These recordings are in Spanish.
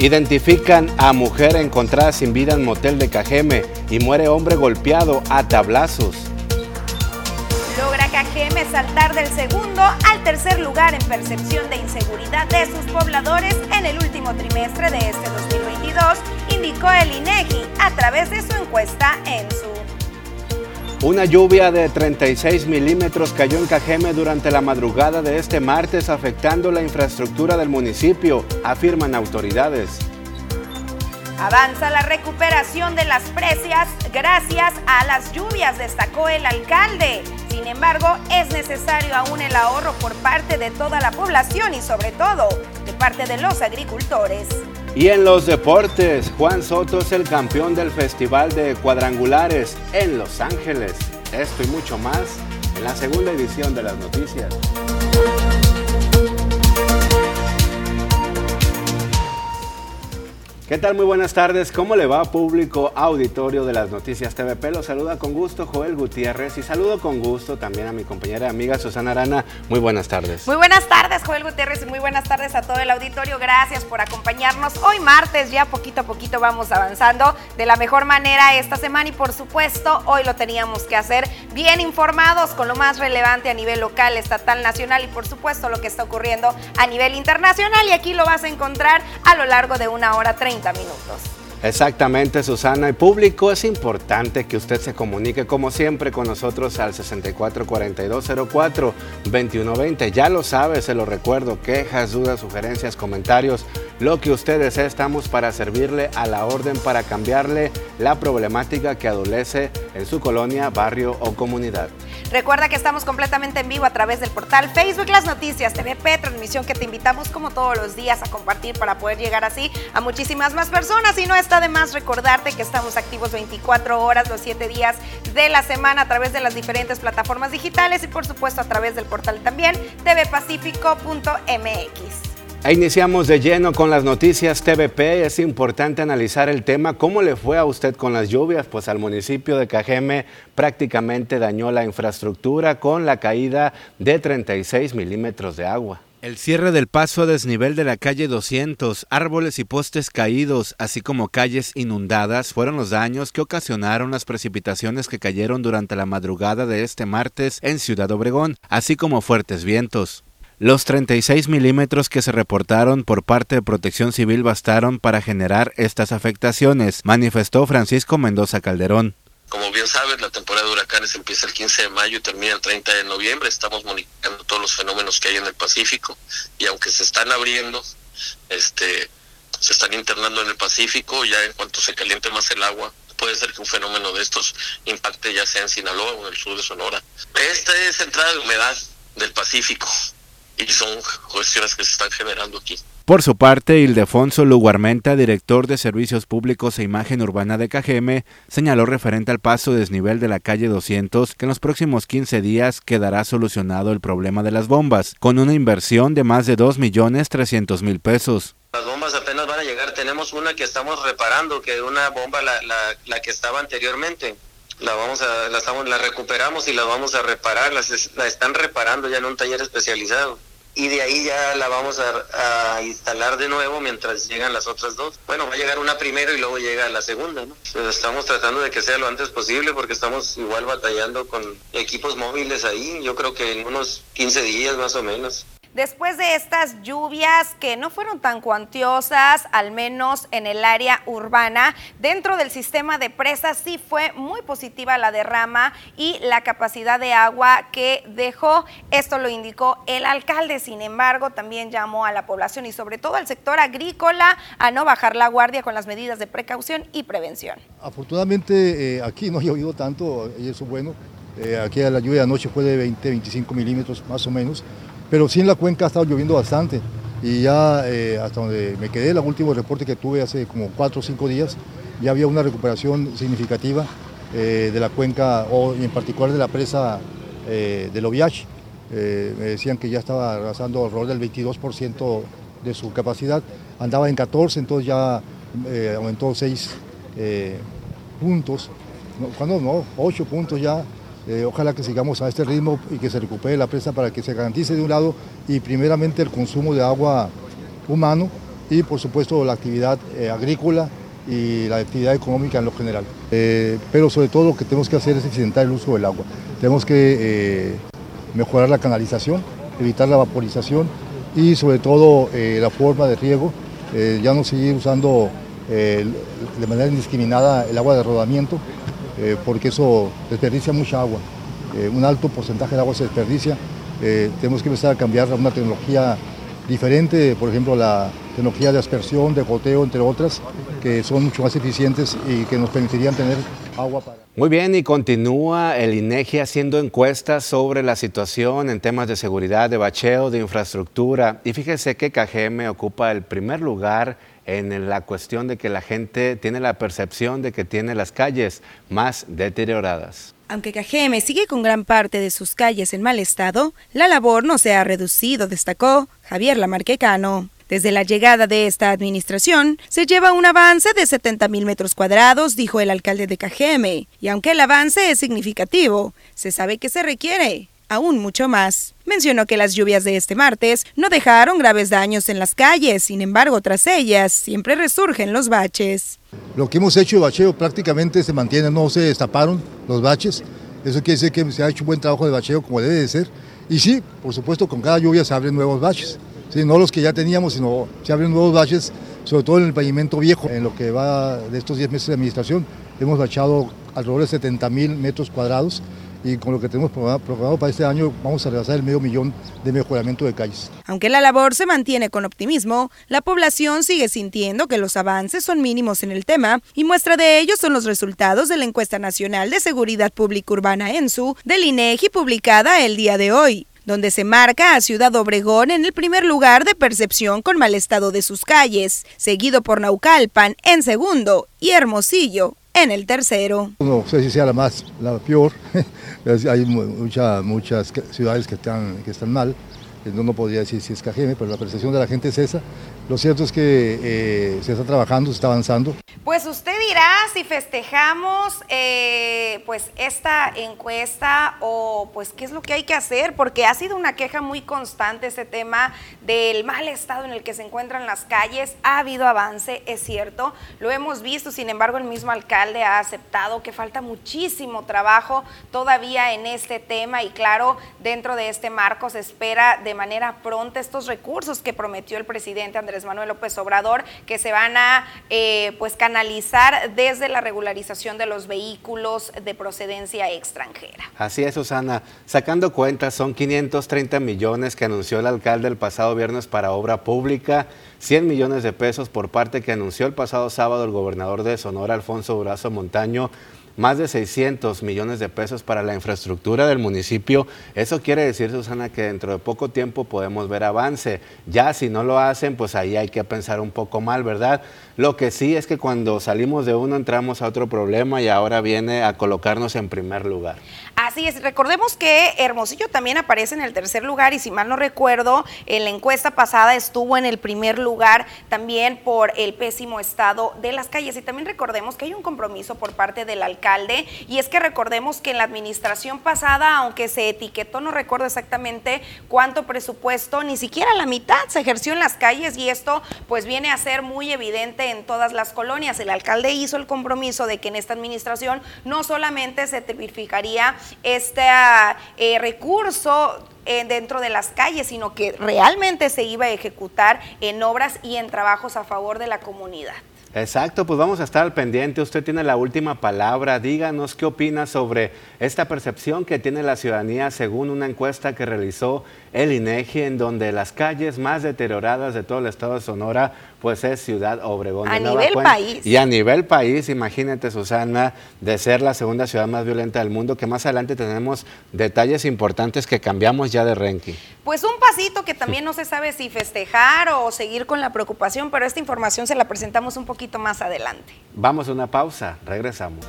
Identifican a mujer encontrada sin vida en motel de Cajeme y muere hombre golpeado a tablazos. Logra Cajeme saltar del segundo al tercer lugar en percepción de inseguridad de sus pobladores en el último trimestre de este 2022, indicó el INEGI a través de su encuesta en su una lluvia de 36 milímetros cayó en Cajeme durante la madrugada de este martes afectando la infraestructura del municipio, afirman autoridades. Avanza la recuperación de las precias gracias a las lluvias, destacó el alcalde. Sin embargo, es necesario aún el ahorro por parte de toda la población y sobre todo de parte de los agricultores. Y en los deportes, Juan Soto es el campeón del Festival de Cuadrangulares en Los Ángeles. Esto y mucho más en la segunda edición de las noticias. ¿Qué tal? Muy buenas tardes. ¿Cómo le va público auditorio de las noticias TVP? Lo saluda con gusto Joel Gutiérrez y saludo con gusto también a mi compañera y amiga Susana Arana. Muy buenas tardes. Muy buenas tardes Joel Gutiérrez y muy buenas tardes a todo el auditorio. Gracias por acompañarnos. Hoy martes ya poquito a poquito vamos avanzando de la mejor manera esta semana y por supuesto hoy lo teníamos que hacer bien informados con lo más relevante a nivel local, estatal, nacional y por supuesto lo que está ocurriendo a nivel internacional y aquí lo vas a encontrar a lo largo de una hora 30 minutos. Exactamente, Susana. Y público, es importante que usted se comunique como siempre con nosotros al 644204-2120. Ya lo sabe, se lo recuerdo, quejas, dudas, sugerencias, comentarios, lo que usted desee, estamos para servirle a la orden para cambiarle la problemática que adolece en su colonia, barrio o comunidad. Recuerda que estamos completamente en vivo a través del portal Facebook Las Noticias TVP, transmisión que te invitamos como todos los días a compartir para poder llegar así a muchísimas más personas. Y no está de más recordarte que estamos activos 24 horas los 7 días de la semana a través de las diferentes plataformas digitales y por supuesto a través del portal también tvpacifico.mx. Iniciamos de lleno con las noticias TVP. Es importante analizar el tema. ¿Cómo le fue a usted con las lluvias? Pues al municipio de Cajeme prácticamente dañó la infraestructura con la caída de 36 milímetros de agua. El cierre del paso a desnivel de la calle 200, árboles y postes caídos, así como calles inundadas, fueron los daños que ocasionaron las precipitaciones que cayeron durante la madrugada de este martes en Ciudad Obregón, así como fuertes vientos. Los 36 milímetros que se reportaron por parte de Protección Civil bastaron para generar estas afectaciones, manifestó Francisco Mendoza Calderón. Como bien sabes, la temporada de huracanes empieza el 15 de mayo y termina el 30 de noviembre. Estamos monitoreando todos los fenómenos que hay en el Pacífico y aunque se están abriendo, este, se están internando en el Pacífico, ya en cuanto se caliente más el agua, puede ser que un fenómeno de estos impacte ya sea en Sinaloa o en el sur de Sonora. Esta es entrada de humedad del Pacífico y son cuestiones que se están generando aquí. Por su parte, Ildefonso Luguarmenta, director de Servicios Públicos e Imagen Urbana de Cajeme, señaló referente al paso desnivel de la calle 200 que en los próximos 15 días quedará solucionado el problema de las bombas, con una inversión de más de 2.300.000 pesos. Las bombas apenas van a llegar, tenemos una que estamos reparando, que es una bomba la, la, la que estaba anteriormente la vamos a la estamos la recuperamos y la vamos a reparar. La están reparando ya en un taller especializado y de ahí ya la vamos a, instalar de nuevo mientras llegan las otras dos. Bueno, va a llegar una primero y luego llega la segunda, ¿no? estamos tratando de que sea lo antes posible porque estamos igual batallando con equipos móviles ahí, yo creo que en unos 15 días más o menos. Después de estas lluvias que no fueron tan cuantiosas, al menos en el área urbana, dentro del sistema de presas sí fue muy positiva la derrama y la capacidad de agua que dejó. Esto lo indicó el alcalde. Sin embargo, también llamó a la población y sobre todo al sector agrícola a no bajar la guardia con las medidas de precaución y prevención. Afortunadamente eh, aquí no ha llovido tanto y eso es bueno. Eh, aquí la lluvia de anoche fue de 20-25 milímetros más o menos pero sí en la cuenca ha estado lloviendo bastante. Y ya eh, hasta donde me quedé, el último reporte que tuve hace como cuatro o cinco días, ya había una recuperación significativa eh, de la cuenca o en particular de la presa eh, del Oviach. me decían que ya estaba arrasando alrededor del 22% de su capacidad, andaba en 14, entonces ya aumentó 6 puntos, cuando no, 8 puntos ya eh, ojalá que sigamos a este ritmo y que se recupere la presa para que se garantice de un lado y primeramente el consumo de agua humano y por supuesto la actividad eh, agrícola y la actividad económica en lo general. Eh, pero sobre todo lo que tenemos que hacer es eficientar el uso del agua. Tenemos que mejorar la canalización, evitar la vaporización y sobre todo la forma de riego, ya no seguir usando de manera indiscriminada el agua de rodamiento, porque eso desperdicia mucha agua. un alto porcentaje de agua se desperdicia. tenemos que empezar a cambiar a una tecnología diferente, por ejemplo, la tecnología de aspersión, de goteo, entre otras, que son mucho más eficientes y que nos permitirían tener agua para... Muy bien, y continúa el INEGI haciendo encuestas sobre la situación en temas de seguridad, de bacheo, de infraestructura. Y fíjese que KGM ocupa el primer lugar en la cuestión de que la gente tiene la percepción de que tiene las calles más deterioradas. Aunque Cajeme sigue con gran parte de sus calles en mal estado, la labor no se ha reducido, destacó Javier Lamarquecano. Desde la llegada de esta administración, se lleva un avance de 70 mil metros cuadrados, dijo el alcalde de Cajeme, y aunque el avance es significativo, se sabe que se requiere aún mucho más. Mencionó que las lluvias de este martes no dejaron graves daños en las calles, sin embargo, tras ellas siempre resurgen los baches. Lo que hemos hecho de bacheo prácticamente se mantiene, no se destaparon los baches. Eso quiere decir que se ha hecho un buen trabajo de bacheo como debe de ser. Y sí, por supuesto, con cada lluvia se abren nuevos baches. No los que ya teníamos, sino se abren nuevos baches, sobre todo en el pavimento viejo. En lo que va de estos 10 meses de administración, hemos bachado alrededor de 70 mil metros cuadrados y con lo que tenemos programado para este año vamos a rebasar el medio millón de mejoramiento de calles. Aunque la labor se mantiene con optimismo, la población sigue sintiendo que los avances son mínimos en el tema y muestra de ello son los resultados de la encuesta nacional de seguridad pública urbana ENSU del INEGI publicada el día de hoy donde se marca a Ciudad Obregón en el primer lugar de percepción con mal estado de sus calles, seguido por Naucalpan en segundo y Hermosillo en el tercero. No sé si sea la más, la peor, hay muchas ciudades que están, que están mal, no, no podría decir si es Cajeme, pero la percepción de la gente es esa. Lo cierto es que eh, se está trabajando, se está avanzando. Pues usted dirá si festejamos eh, pues esta encuesta o pues qué es lo que hay que hacer, porque ha sido una queja muy constante ese tema del mal estado en el que se encuentran las calles. Ha habido avance, es cierto, lo hemos visto, sin embargo el mismo alcalde ha aceptado que falta muchísimo trabajo todavía en este tema y claro, dentro de este marco se espera de manera pronta estos recursos que prometió el presidente Andrés Manuel López Obrador, que se van a eh, pues canalizar desde la regularización de los vehículos de procedencia extranjera. Así es, Susana. Sacando cuentas, son 530 millones que anunció el alcalde el pasado viernes para obra pública, 100 millones de pesos por parte que anunció el pasado sábado el gobernador de Sonora, Alfonso Durazo Montaño, más de 600 millones de pesos para la infraestructura del municipio. Eso quiere decir, Susana, que dentro de poco tiempo podemos ver avance. Ya si no lo hacen, pues ahí hay que pensar un poco mal, ¿verdad? Lo que sí es que cuando salimos de uno entramos a otro problema y ahora viene a colocarnos en primer lugar. Así recordemos que Hermosillo también aparece en el tercer lugar y si mal no recuerdo, en la encuesta pasada estuvo en el primer lugar también por el pésimo estado de las calles. Y también recordemos que hay un compromiso por parte del alcalde y es que recordemos que en la administración pasada, aunque se etiquetó, no recuerdo exactamente cuánto presupuesto, ni siquiera la mitad se ejerció en las calles y esto pues viene a ser muy evidente en todas las colonias. El alcalde hizo el compromiso de que en esta administración no solamente se tipificaría este eh, recurso eh, dentro de las calles, sino que realmente se iba a ejecutar en obras y en trabajos a favor de la comunidad. Exacto, pues vamos a estar al pendiente. Usted tiene la última palabra. Díganos qué opina sobre esta percepción que tiene la ciudadanía según una encuesta que realizó el INEGI, en donde las calles más deterioradas de todo el estado de Sonora, pues es Ciudad Obregón. A nivel país. Y a nivel país, imagínate, Susana, de ser la segunda ciudad más violenta del mundo, que más adelante tenemos detalles importantes que cambiamos ya de ranking. Pues un pasito que también no se sabe si festejar o seguir con la preocupación, pero esta información se la presentamos un poquito más adelante. Vamos a una pausa, regresamos.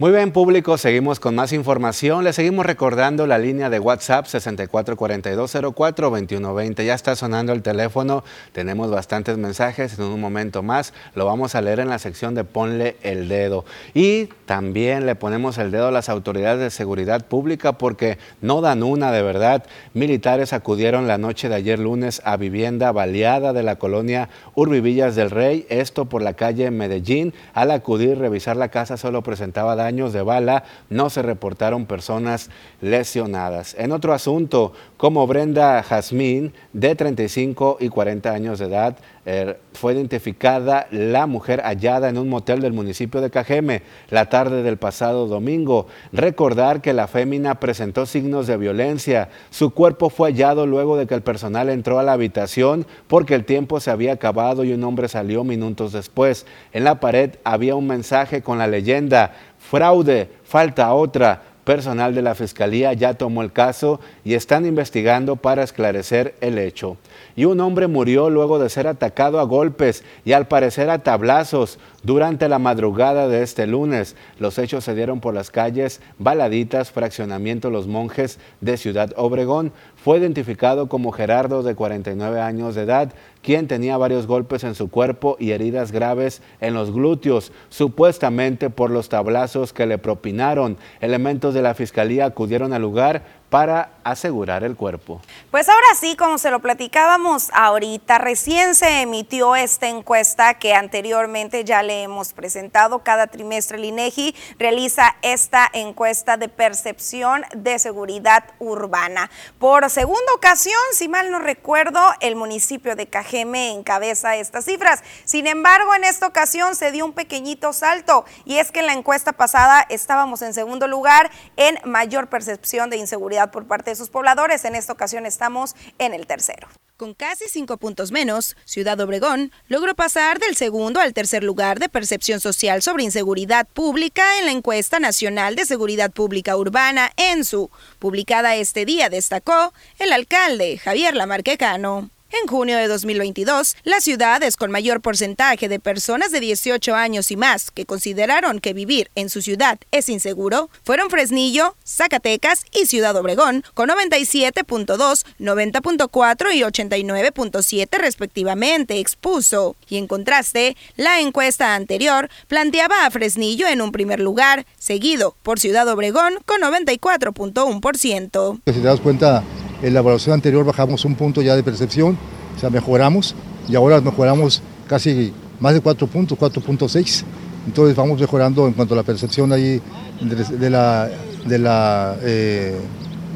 Muy bien, público, seguimos con más información. Le seguimos recordando la línea de WhatsApp 6442042120. Ya está sonando el teléfono, tenemos bastantes mensajes. En un momento más lo vamos a leer en la sección de Ponle el dedo. Y también le ponemos el dedo a las autoridades de seguridad pública porque no dan una de verdad. Militares acudieron la noche de ayer lunes a vivienda baleada de la colonia Urbivillas del Rey, esto por la calle Medellín. Al acudir, revisar la casa solo presentaba daño de bala, no se reportaron personas lesionadas. En otro asunto, como Brenda Jazmín, de 35 y 40 años de edad, er, fue identificada la mujer hallada en un motel del municipio de Cajeme la tarde del pasado domingo. Recordar que la fémina presentó signos de violencia. Su cuerpo fue hallado luego de que el personal entró a la habitación porque el tiempo se había acabado y un hombre salió minutos después. En la pared había un mensaje con la leyenda fraude, falta otra. Personal de la Fiscalía ya tomó el caso y están investigando para esclarecer el hecho. Y un hombre murió luego de ser atacado a golpes y al parecer a tablazos durante la madrugada de este lunes. Los hechos se dieron por las calles Baladitas, Fraccionamiento Los Monjes de Ciudad Obregón. Fue identificado como Gerardo de 49 años de edad, quien tenía varios golpes en su cuerpo y heridas graves en los glúteos, supuestamente por los tablazos que le propinaron. Elementos de la fiscalía acudieron al lugar para asegurar el cuerpo. Pues ahora sí, como se lo platicábamos ahorita, recién se emitió esta encuesta que anteriormente ya le hemos presentado. Cada trimestre el INEGI realiza esta encuesta de percepción de seguridad urbana. Por segunda ocasión, si mal no recuerdo, el municipio de Cajeme encabeza estas cifras. Sin embargo, en esta ocasión se dio un pequeñito salto y es que en la encuesta pasada estábamos en segundo lugar en mayor percepción de inseguridad por parte de sus pobladores. En esta ocasión estamos en el tercero. Con casi cinco puntos menos, Ciudad Obregón logró pasar del segundo al tercer lugar de percepción social sobre inseguridad pública en la encuesta nacional de seguridad pública urbana ENSU, publicada este día, destacó el alcalde Javier Lamarquecano. En junio de 2022, las ciudades con mayor porcentaje de personas de 18 años y más que consideraron que vivir en su ciudad es inseguro fueron Fresnillo, Zacatecas y Ciudad Obregón, con 97.2, 90.4 y 89.7 respectivamente, expuso. Y en contraste, la encuesta anterior planteaba a Fresnillo en un primer lugar, seguido por Ciudad Obregón con 94.1%. Si te das cuenta, en la evaluación anterior bajamos un punto ya de percepción, o sea, mejoramos y ahora mejoramos casi más de 4 puntos, 4.6. Entonces vamos mejorando en cuanto a la percepción ahí de, la, eh,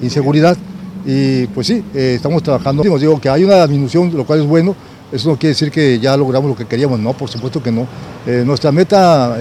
inseguridad. Y pues sí, eh, estamos trabajando. Digo que hay una disminución, lo cual es bueno. Eso no quiere decir que ya logramos lo que queríamos, no, por supuesto que no. Eh, nuestra meta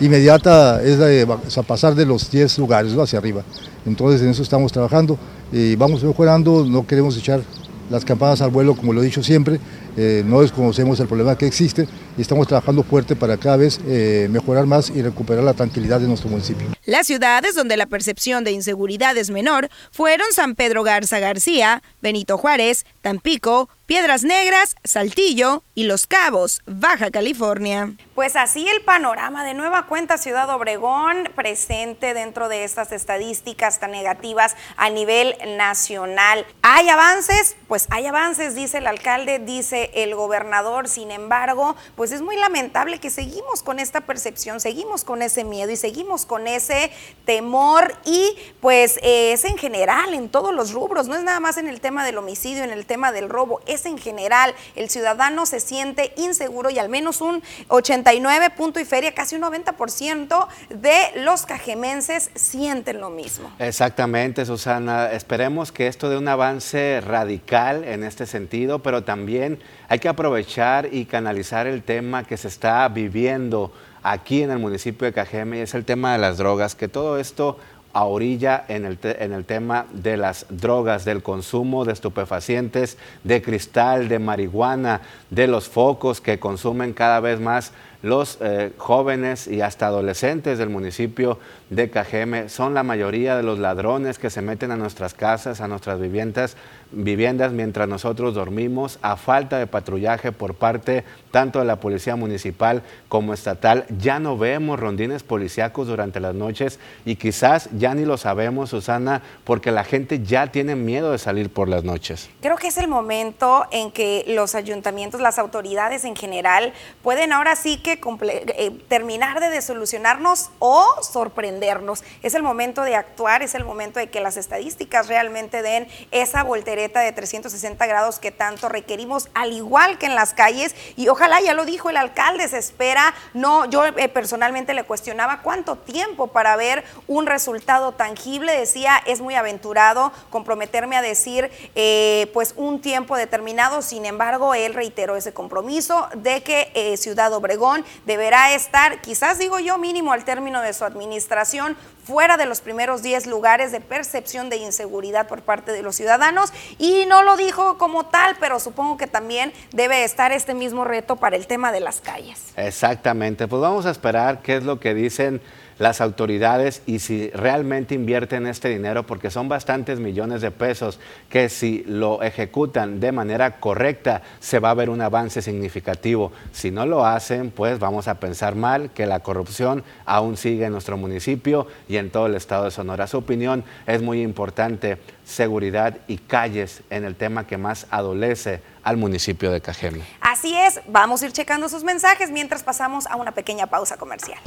inmediata es de, pasar de los 10 lugares hacia arriba. Entonces en eso estamos trabajando y vamos mejorando, no queremos echar las campanas al vuelo, como lo he dicho siempre, eh, no desconocemos el problema que existe y estamos trabajando fuerte para cada vez eh, mejorar más y recuperar la tranquilidad de nuestro municipio. Las ciudades donde la percepción de inseguridad es menor fueron San Pedro Garza García, Benito Juárez, Tampico, Piedras Negras, Saltillo y Los Cabos, Baja California. Pues así el panorama de nueva cuenta Ciudad Obregón presente dentro de estas estadísticas tan negativas a nivel nacional. ¿Hay avances? Pues hay avances, dice el alcalde, dice el gobernador. Sin embargo, pues es muy lamentable que seguimos con esta percepción, seguimos con ese miedo y seguimos con ese temor y pues es en general en todos los rubros, no es nada más en el tema del homicidio, en el tema del robo, en general. El ciudadano se siente inseguro y al menos un 89 punto y feria, casi un 90% de los cajemenses sienten lo mismo. Exactamente, Susana. Esperemos que esto dé un avance radical en este sentido, pero también hay que aprovechar y canalizar el tema que se está viviendo aquí en el municipio de Cajeme y es el tema de las drogas, que todo esto a orilla en el, en el tema de las drogas, del consumo de estupefacientes, de cristal, de marihuana, de los focos que consumen cada vez más los eh, jóvenes y hasta adolescentes del municipio de Cajeme. Son la mayoría de los ladrones que se meten a nuestras casas, a nuestras viviendas viviendas mientras nosotros dormimos, a falta de patrullaje por parte tanto de la Policía Municipal como estatal. Ya no vemos rondines policíacos durante las noches y quizás ya ni lo sabemos, Susana, porque la gente ya tiene miedo de salir por las noches. Creo que es el momento en que los ayuntamientos, las autoridades en general, pueden ahora sí que eh, terminar de desolucionarnos o sorprendernos. Es el momento de actuar, es el momento de que las estadísticas realmente den esa voltereta de 360 grados que tanto requerimos, al igual que en las calles. Y ojalá, ya lo dijo el alcalde, se espera, no, yo eh, personalmente le cuestionaba cuánto tiempo para ver un resultado tangible. Decía, es muy aventurado comprometerme a decir, eh, pues un tiempo determinado. Sin embargo, él reiteró ese compromiso de que Ciudad Obregón deberá estar, quizás digo yo, mínimo al término de su administración, fuera de los primeros 10 lugares de percepción de inseguridad por parte de los ciudadanos y no lo dijo como tal, pero supongo que también debe estar este mismo reto para el tema de las calles. Exactamente, pues vamos a esperar qué es lo que dicen las autoridades y si realmente invierten este dinero, porque son bastantes millones de pesos, que si lo ejecutan de manera correcta, se va a ver un avance significativo. Si no lo hacen, pues vamos a pensar mal que la corrupción aún sigue en nuestro municipio y en todo el estado de Sonora. Su opinión es muy importante, seguridad y calles en el tema que más adolece al municipio de Cajeme. Así es, vamos a ir checando sus mensajes mientras pasamos a una pequeña pausa comercial.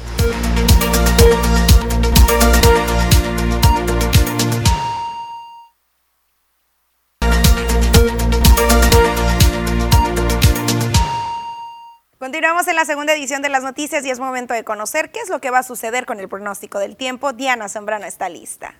Continuamos en la segunda edición de las noticias y es momento de conocer qué es lo que va a suceder con el pronóstico del tiempo. Diana Zambrano está lista.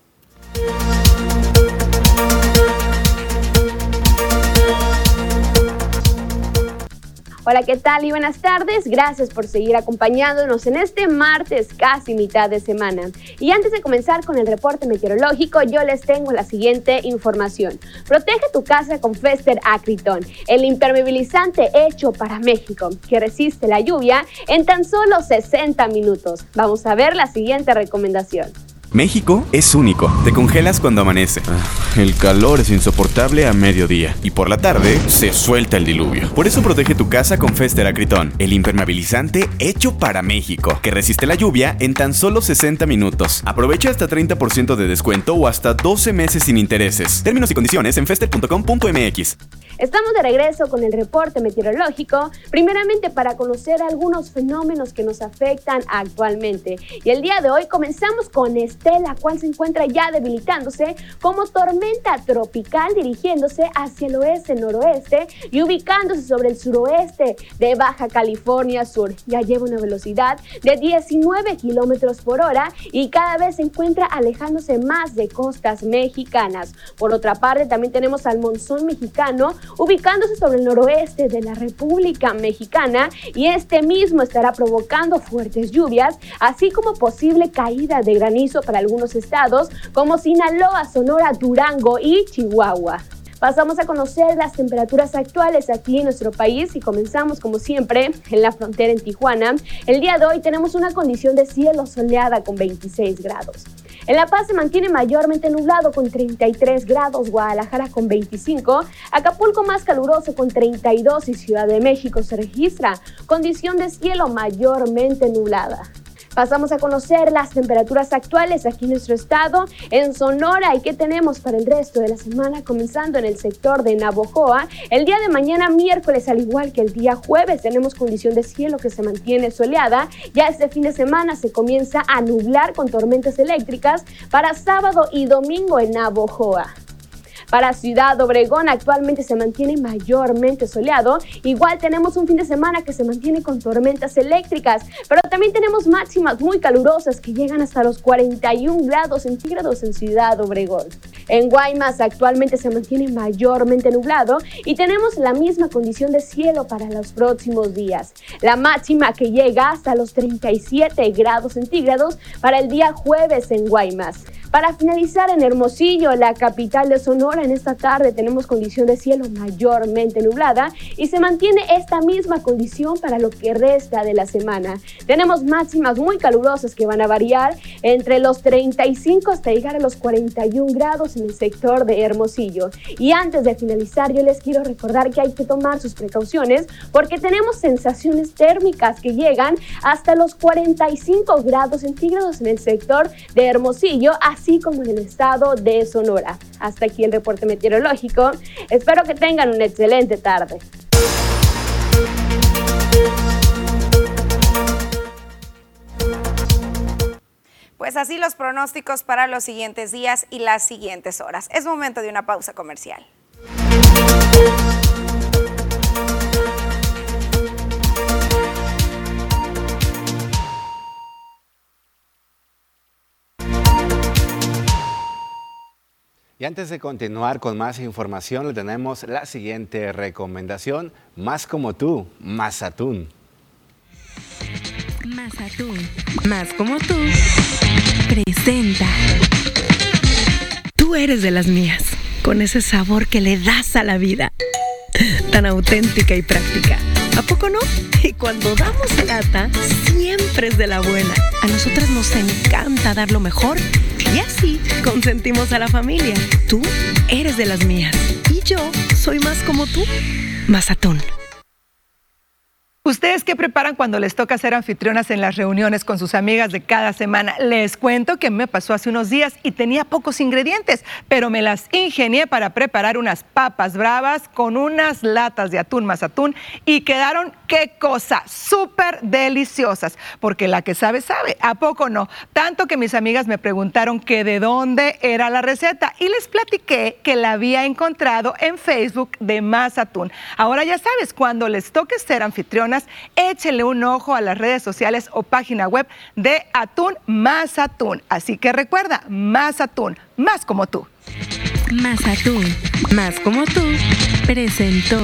Hola, ¿qué tal y buenas tardes? Gracias por seguir acompañándonos en este martes, casi mitad de semana. Y antes de comenzar con el reporte meteorológico, yo les tengo la siguiente información. Protege tu casa con Fester Acriton, el impermeabilizante hecho para México, que resiste la lluvia en tan solo 60 minutos. Vamos a ver la siguiente recomendación. México es único. Te congelas cuando amanece. Ah, el calor es insoportable a mediodía. Y por la tarde se suelta el diluvio. Por eso protege tu casa con Fester Acritón, el impermeabilizante hecho para México, que resiste la lluvia en tan solo 60 minutos. Aprovecha hasta 30% de descuento o hasta 12 meses sin intereses. Términos y condiciones en fester.com.mx. Estamos de regreso con el reporte meteorológico, primeramente para conocer algunos fenómenos que nos afectan actualmente. Y el día de hoy comenzamos con Estela, cual se encuentra ya debilitándose como tormenta tropical dirigiéndose hacia el oeste-noroeste y ubicándose sobre el suroeste de Baja California Sur. Ya lleva una velocidad de 19 kilómetros por hora y cada vez se encuentra alejándose más de costas mexicanas. Por otra parte, también tenemos al monzón mexicano ubicándose sobre el noroeste de la República Mexicana y este mismo estará provocando fuertes lluvias, así como posible caída de granizo para algunos estados como Sinaloa, Sonora, Durango y Chihuahua. Pasamos a conocer las temperaturas actuales aquí en nuestro país y comenzamos como siempre en la frontera en Tijuana. El día de hoy tenemos una condición de cielo soleada con 26 grados. En La Paz se mantiene mayormente nublado con 33 grados, Guadalajara con 25, Acapulco más caluroso con 32 y Ciudad de México se registra condición de cielo mayormente nublada. Pasamos a conocer las temperaturas actuales aquí en nuestro estado, en Sonora y qué tenemos para el resto de la semana, comenzando en el sector de Navojoa. El día de mañana, miércoles, al igual que el día jueves, tenemos condición de cielo que se mantiene soleada. Ya este fin de semana se comienza a nublar con tormentas eléctricas para sábado y domingo en Navojoa. Para Ciudad Obregón actualmente se mantiene mayormente soleado. Igual tenemos un fin de semana que se mantiene con tormentas eléctricas, pero también tenemos máximas muy calurosas que llegan hasta los 41 grados centígrados en Ciudad Obregón. En Guaymas actualmente se mantiene mayormente nublado y tenemos la misma condición de cielo para los próximos días. La máxima que llega hasta los 37 grados centígrados para el día jueves en Guaymas. Para finalizar en Hermosillo, la capital de Sonora, en esta tarde tenemos condición de cielo mayormente nublada y se mantiene esta misma condición para lo que resta de la semana. Tenemos máximas muy calurosas que van a variar entre los 35 hasta llegar a los 41 grados en el sector de Hermosillo. Y antes de finalizar, yo les quiero recordar que hay que tomar sus precauciones porque tenemos sensaciones térmicas que llegan hasta los 45 grados centígrados en el sector de Hermosillo, así como en el estado de Sonora. Hasta aquí el reporte meteorológico. Espero que tengan una excelente tarde. Pues así los pronósticos para los siguientes días y las siguientes horas. Es momento de una pausa comercial. Y antes de continuar con más información, le tenemos la siguiente recomendación, más como tú, más atún. Más atún, más como tú, presenta. Tú eres de las mías, con ese sabor que le das a la vida, tan auténtica y práctica. ¿A poco no? Y cuando damos lata, siempre es de la buena. A nosotras nos encanta dar lo mejor y así consentimos a la familia. Tú eres de las mías y yo soy más como tú. Más atún. ¿Ustedes qué preparan cuando les toca ser anfitrionas en las reuniones con sus amigas de cada semana? Les cuento que me pasó hace unos días y tenía pocos ingredientes, pero me las ingenié para preparar unas papas bravas con unas latas de atún más atún y quedaron, qué cosa, súper deliciosas, porque la que sabe, sabe, ¿a poco no? Tanto que mis amigas me preguntaron que de dónde era la receta y les platiqué que la había encontrado en Facebook de Más Atún. Ahora ya sabes, cuando les toque ser anfitrionas, échele un ojo a las redes sociales o página web de Atún Más Atún. Así que recuerda, Más Atún, más como tú. Más Atún, más como tú, presentó.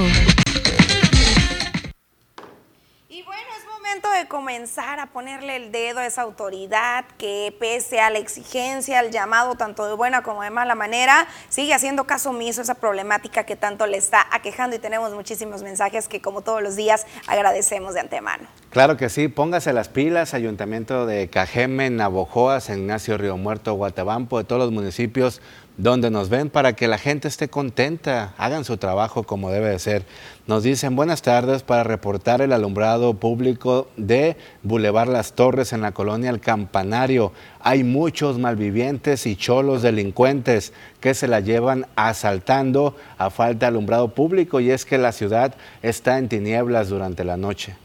De comenzar a ponerle el dedo a esa autoridad que pese a la exigencia, al llamado tanto de buena como de mala manera, sigue haciendo caso omiso a esa problemática que tanto le está aquejando y tenemos muchísimos mensajes que como todos los días agradecemos de antemano. Claro que sí, póngase las pilas, Ayuntamiento de Cajeme, Navojoa, San Ignacio, Río Muerto, Guatabampo, de todos los municipios donde nos ven para que la gente esté contenta, hagan su trabajo como debe de ser. Nos dicen buenas tardes para reportar el alumbrado público de Boulevard Las Torres en la colonia El Campanario. Hay muchos malvivientes y cholos delincuentes que se la llevan asaltando a falta de alumbrado público y es que la ciudad está en tinieblas durante la noche.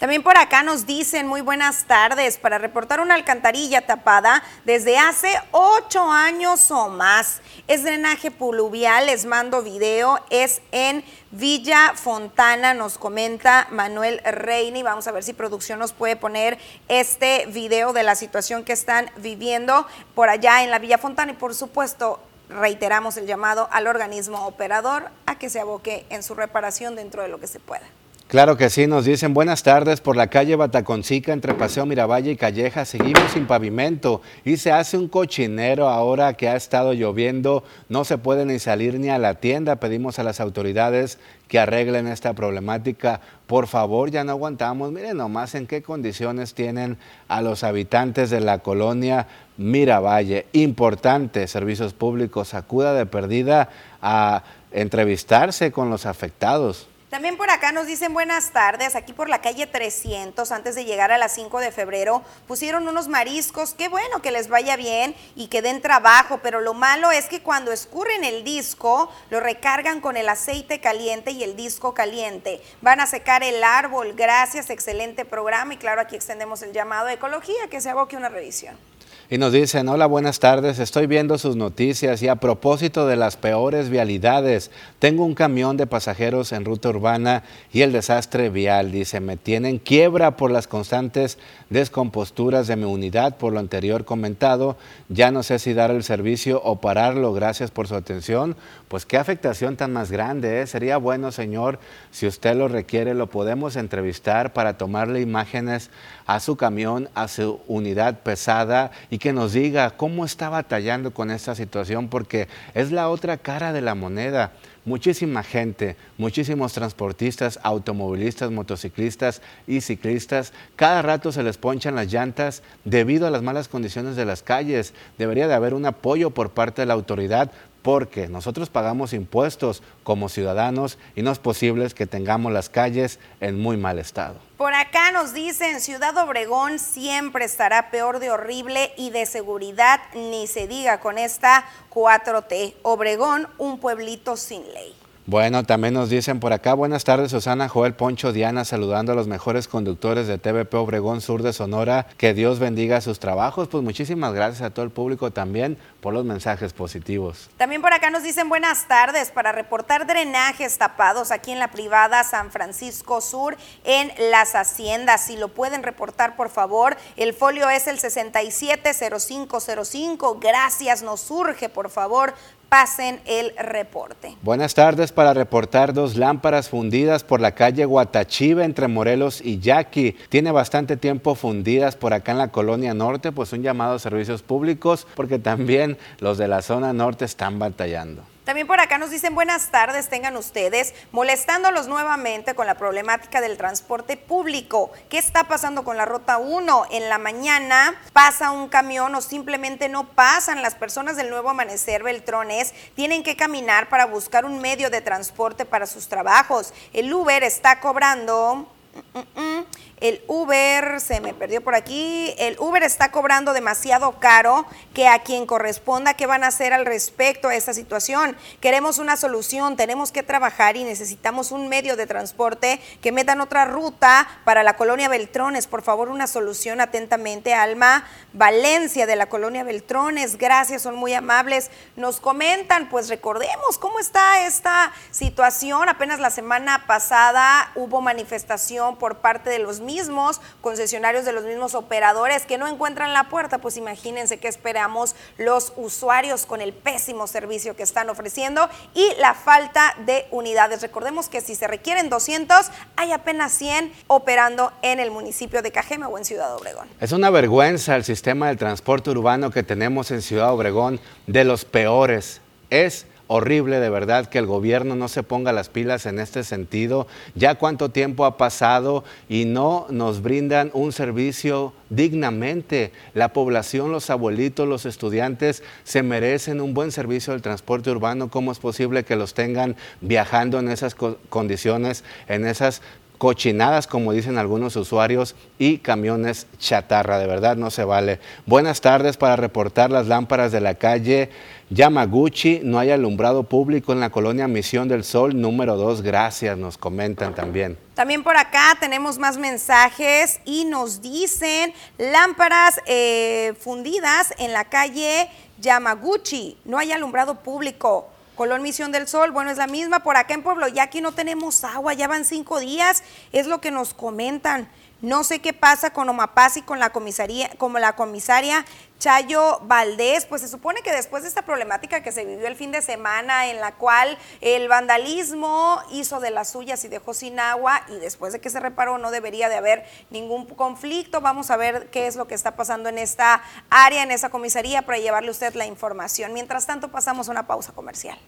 También por acá nos dicen muy buenas tardes para reportar una alcantarilla tapada desde hace ocho años o más. Es drenaje pluvial, les mando video, es en Villa Fontana, nos comenta Manuel Reini. Vamos a ver si producción nos puede poner este video de la situación que están viviendo por allá en la Villa Fontana y por supuesto reiteramos el llamado al organismo operador a que se aboque en su reparación dentro de lo que se pueda. Claro que sí, nos dicen buenas tardes por la calle Bataconcica entre Paseo Miravalle y Calleja. Seguimos sin pavimento y se hace un cochinero ahora que ha estado lloviendo. No se puede ni salir ni a la tienda. Pedimos a las autoridades que arreglen esta problemática. Por favor, ya no aguantamos. Miren nomás en qué condiciones tienen a los habitantes de la colonia Miravalle. Importante, servicios públicos, acuda de perdida a entrevistarse con los afectados. También por acá nos dicen buenas tardes, aquí por la calle 300, antes de llegar a las 5 de febrero, pusieron unos mariscos, qué bueno que les vaya bien y que den trabajo, pero lo malo es que cuando escurren el disco, lo recargan con el aceite caliente y el disco caliente. Van a secar el árbol, gracias, excelente programa y claro, aquí extendemos el llamado a Ecología, que se aboque una revisión. Y nos dicen, hola, buenas tardes, estoy viendo sus noticias y a propósito de las peores vialidades, tengo un camión de pasajeros en ruta urbana y el desastre vial, dice, me tienen quiebra por las constantes descomposturas de mi unidad, por lo anterior comentado, ya no sé si dar el servicio o pararlo, gracias por su atención. Pues qué afectación tan más grande, ¿eh? sería bueno, señor, si usted lo requiere, lo podemos entrevistar para tomarle imágenes a su camión, a su unidad pesada y que nos diga cómo está batallando con esta situación, porque es la otra cara de la moneda muchísima gente, muchísimos transportistas, automovilistas, motociclistas y ciclistas, cada rato se les ponchan las llantas debido a las malas condiciones de las calles. Debería de haber un apoyo por parte de la autoridad porque nosotros pagamos impuestos como ciudadanos y no es posible que tengamos las calles en muy mal estado. Por acá nos dicen, Ciudad Obregón siempre estará peor de horrible y de seguridad, ni se diga con esta 4T. Obregón, un pueblito sin ley. Bueno, también nos dicen por acá, buenas tardes Susana, Joel, Poncho, Diana, saludando a los mejores conductores de TVP Obregón Sur de Sonora, que Dios bendiga sus trabajos, pues muchísimas gracias a todo el público también por los mensajes positivos. También por acá nos dicen buenas tardes para reportar drenajes tapados aquí en la privada San Francisco Sur en las haciendas, si lo pueden reportar por favor, el folio es el 670505, gracias, nos surge por favor pasen el reporte. Buenas tardes para reportar dos lámparas fundidas por la calle Guatachiva entre Morelos y Yaqui. Tiene bastante tiempo fundidas por acá en la colonia norte, pues un llamado a servicios públicos porque también los de la zona norte están batallando. También por acá nos dicen buenas tardes, tengan ustedes, molestándolos nuevamente con la problemática del transporte público. ¿Qué está pasando con la ruta 1? En la mañana pasa un camión o simplemente no pasan. Las personas del nuevo amanecer Beltrones tienen que caminar para buscar un medio de transporte para sus trabajos. El Uber está cobrando... Mm, mm, mm, el Uber, se me perdió por aquí, el Uber está cobrando demasiado caro que a quien corresponda, ¿qué van a hacer al respecto a esta situación? Queremos una solución, tenemos que trabajar y necesitamos un medio de transporte que metan otra ruta para la colonia Beltrones. Por favor, una solución atentamente, Alma Valencia de la colonia Beltrones. Gracias, son muy amables. Nos comentan, pues recordemos cómo está esta situación. Apenas la semana pasada hubo manifestación por parte de los mismos concesionarios, de los mismos operadores que no encuentran la puerta, pues imagínense que esperamos los usuarios con el pésimo servicio que están ofreciendo y la falta de unidades. Recordemos que si se requieren 200, hay apenas 100 operando en el municipio de Cajeme o en Ciudad Obregón. Es una vergüenza el sistema del transporte urbano que tenemos en Ciudad Obregón, de los peores. Es horrible de verdad que el gobierno no se ponga las pilas en este sentido. Ya cuánto tiempo ha pasado y no nos brindan un servicio dignamente. La población, los abuelitos, los estudiantes se merecen un buen servicio del transporte urbano. ¿Cómo es posible que los tengan viajando en esas condiciones, en esas cochinadas, como dicen algunos usuarios, y camiones chatarra. De verdad no se vale. Buenas tardes para reportar las lámparas de la calle Yamaguchi. No hay alumbrado público en la colonia Misión del Sol número 2. Gracias, nos comentan también. También por acá tenemos más mensajes y nos dicen lámparas eh, fundidas en la calle Yamaguchi. No hay alumbrado público. Colón Misión del Sol, bueno, es la misma. Por acá en Pueblo ya aquí no tenemos agua, ya van cinco días, es lo que nos comentan. No sé qué pasa con Omapaz y con la comisaría, como la comisaria Chayo Valdés, pues se supone que después de esta problemática que se vivió el fin de semana, en la cual el vandalismo hizo de las suyas y dejó sin agua, y después de que se reparó no debería de haber ningún conflicto. Vamos a ver qué es lo que está pasando en esta área, en esa comisaría, para llevarle a usted la información. Mientras tanto, pasamos a una pausa comercial.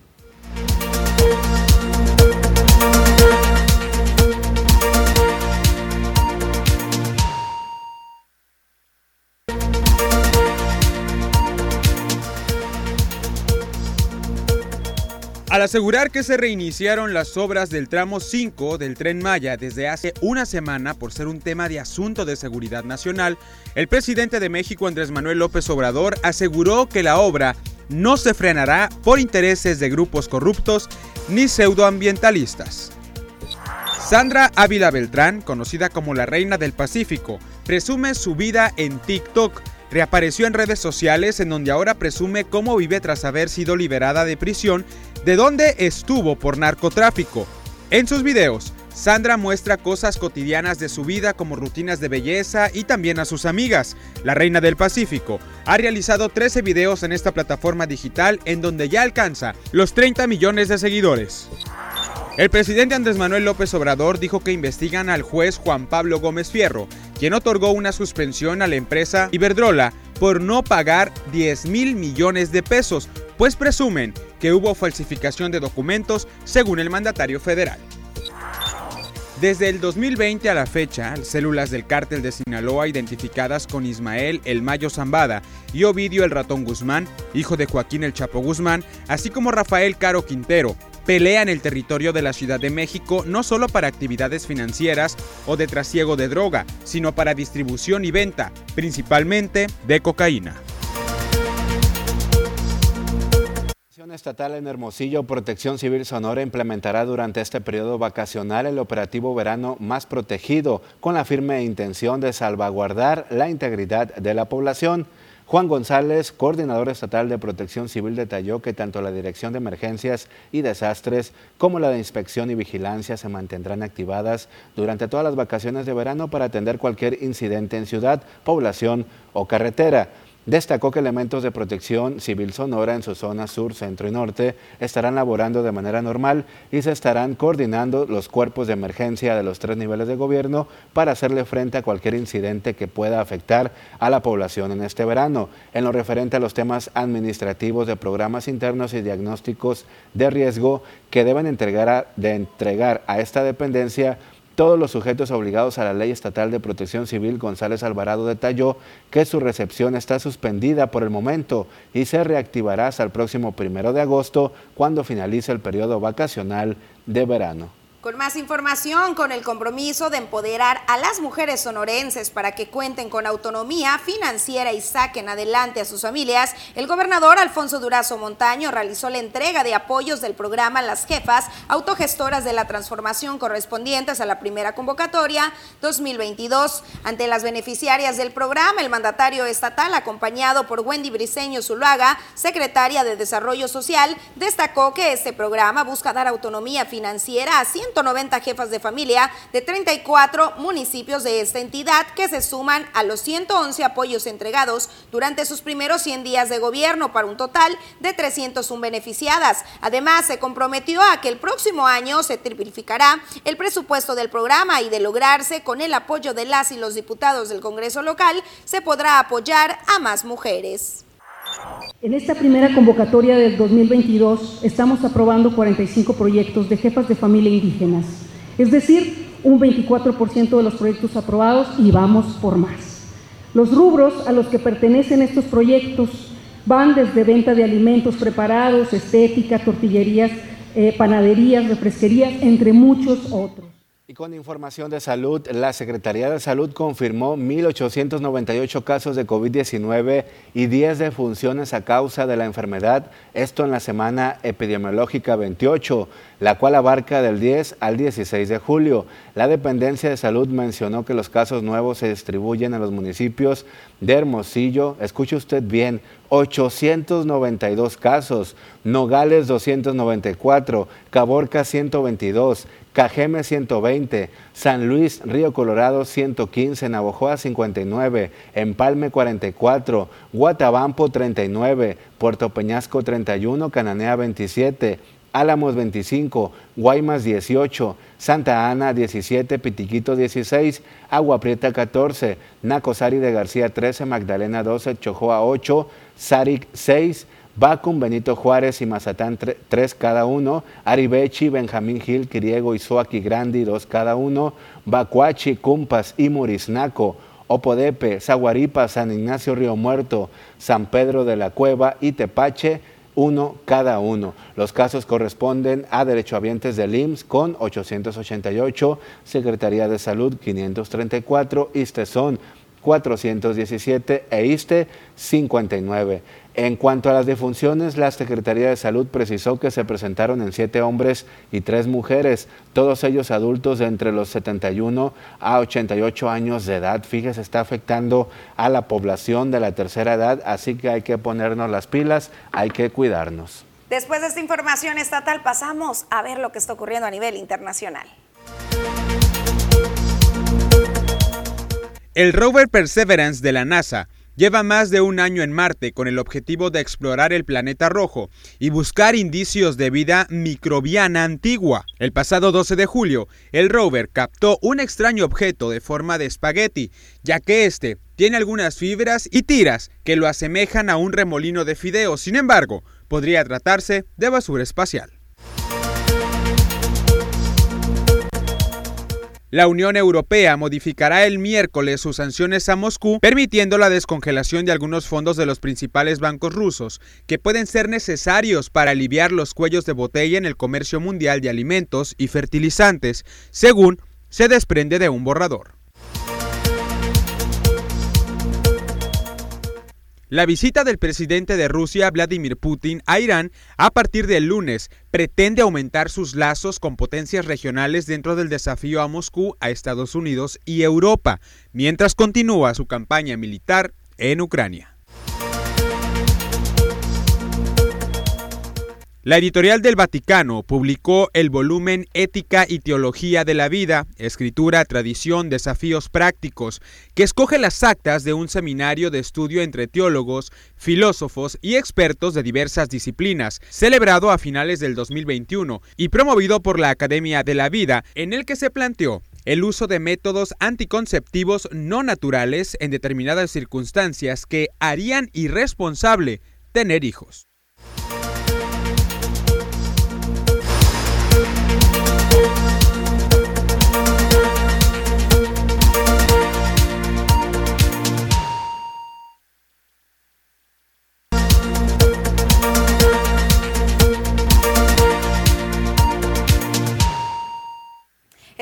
Asegurar que se reiniciaron las obras del tramo 5 del tren Maya desde hace una semana por ser un tema de asunto de seguridad nacional, el presidente de México Andrés Manuel López Obrador aseguró que la obra no se frenará por intereses de grupos corruptos ni pseudoambientalistas. Sandra Ávila Beltrán, conocida como la Reina del Pacífico, presume su vida en TikTok. Reapareció en redes sociales en donde ahora presume cómo vive tras haber sido liberada de prisión de dónde estuvo por narcotráfico. En sus videos, Sandra muestra cosas cotidianas de su vida como rutinas de belleza y también a sus amigas. La Reina del Pacífico ha realizado 13 videos en esta plataforma digital en donde ya alcanza los 30 millones de seguidores. El presidente Andrés Manuel López Obrador dijo que investigan al juez Juan Pablo Gómez Fierro, quien otorgó una suspensión a la empresa Iberdrola por no pagar 10 mil millones de pesos, pues presumen que hubo falsificación de documentos según el mandatario federal. Desde el 2020 a la fecha, células del cártel de Sinaloa identificadas con Ismael El Mayo Zambada y Ovidio El Ratón Guzmán, hijo de Joaquín El Chapo Guzmán, así como Rafael Caro Quintero, pelean el territorio de la Ciudad de México no solo para actividades financieras o de trasiego de droga, sino para distribución y venta, principalmente de cocaína. Estatal en Hermosillo, Protección Civil Sonora implementará durante este periodo vacacional el operativo verano más protegido, con la firme intención de salvaguardar la integridad de la población. Juan González, coordinador estatal de Protección Civil, detalló que tanto la Dirección de Emergencias y Desastres como la de Inspección y Vigilancia se mantendrán activadas durante todas las vacaciones de verano para atender cualquier incidente en ciudad, población o carretera. Destacó que elementos de protección civil sonora en su zona sur, centro y norte estarán laborando de manera normal y se estarán coordinando los cuerpos de emergencia de los tres niveles de gobierno para hacerle frente a cualquier incidente que pueda afectar a la población en este verano. En lo referente a los temas administrativos de programas internos y diagnósticos de riesgo que deben entregar de entregar a esta dependencia todos los sujetos obligados a la Ley Estatal de Protección Civil, González Alvarado detalló que su recepción está suspendida por el momento y se reactivará hasta el próximo primero de agosto, cuando finalice el periodo vacacional de verano. Con más información, con el compromiso de empoderar a las mujeres sonorenses para que cuenten con autonomía financiera y saquen adelante a sus familias, el gobernador Alfonso Durazo Montaño realizó la entrega de apoyos del programa Las Jefas Autogestoras de la Transformación correspondientes a la primera convocatoria 2022. Ante las beneficiarias del programa, el mandatario estatal, acompañado por Wendy Briceño Zuluaga, secretaria de Desarrollo Social, destacó que este programa busca dar autonomía financiera a 190 jefas de familia de 34 municipios de esta entidad que se suman a los 111 apoyos entregados durante sus primeros 100 días de gobierno para un total de 301 beneficiadas. Además, se comprometió a que el próximo año se triplificará el presupuesto del programa y de lograrse con el apoyo de las y los diputados del Congreso local, se podrá apoyar a más mujeres. En esta primera convocatoria del 2022 estamos aprobando 45 proyectos de jefas de familia indígenas, es decir, un 24% de los proyectos aprobados y vamos por más. Los rubros a los que pertenecen estos proyectos van desde venta de alimentos preparados, estética, tortillerías, eh, panaderías, refresquerías, entre muchos otros. Y con información de salud, la Secretaría de Salud confirmó 1.898 casos de COVID-19 y 10 defunciones a causa de la enfermedad, esto en la semana epidemiológica 28, la cual abarca del 10 al 16 de julio. La dependencia de salud mencionó que los casos nuevos se distribuyen en los municipios de Hermosillo, escuche usted bien, 892 casos, Nogales 294, Caborca 122, Cajeme 120, San Luis, Río Colorado 115, Navojoa 59, Empalme 44, Guatabampo 39, Puerto Peñasco 31, Cananea 27, Álamos 25, Guaymas 18, Santa Ana 17, Pitiquito 16, Agua Prieta 14, Nacosari de García 13, Magdalena 12, Chojoa 8, Saric 6, Bacum, Benito Juárez y Mazatán 3 cada uno, Aribechi, Benjamín Gil, Quiriego, Izuaki Grandi 2 cada uno, Bacuachi, Cumpas y Murisnaco, Opodepe, Zaguaripa, San Ignacio Río Muerto, San Pedro de la Cueva y Tepache, uno cada uno. Los casos corresponden a derechohabientes del IMSS con 888, Secretaría de Salud 534, ISTESON 417 e ISTE 59. En cuanto a las defunciones, la Secretaría de Salud precisó que se presentaron en siete hombres y tres mujeres, todos ellos adultos de entre los 71 a 88 años de edad. Fíjese, está afectando a la población de la tercera edad, así que hay que ponernos las pilas, hay que cuidarnos. Después de esta información estatal, pasamos a ver lo que está ocurriendo a nivel internacional. El rover Perseverance de la NASA lleva más de un año en Marte con el objetivo de explorar el planeta rojo y buscar indicios de vida microbiana antigua. El pasado 12 de julio, el rover captó un extraño objeto de forma de espagueti, ya que este tiene algunas fibras y tiras que lo asemejan a un remolino de fideos, sin embargo, podría tratarse de basura espacial. La Unión Europea modificará el miércoles sus sanciones a Moscú, permitiendo la descongelación de algunos fondos de los principales bancos rusos, que pueden ser necesarios para aliviar los cuellos de botella en el comercio mundial de alimentos y fertilizantes, según se desprende de un borrador. La visita del presidente de Rusia, Vladimir Putin, a Irán a partir del lunes pretende aumentar sus lazos con potencias regionales dentro del desafío a Moscú, a Estados Unidos y Europa, mientras continúa su campaña militar en Ucrania. La editorial del Vaticano publicó el volumen Ética y Teología de la Vida, Escritura, Tradición, Desafíos Prácticos, que escoge las actas de un seminario de estudio entre teólogos, filósofos y expertos de diversas disciplinas, celebrado a finales del 2021 y promovido por la Academia de la Vida, en el que se planteó el uso de métodos anticonceptivos no naturales en determinadas circunstancias que harían irresponsable tener hijos.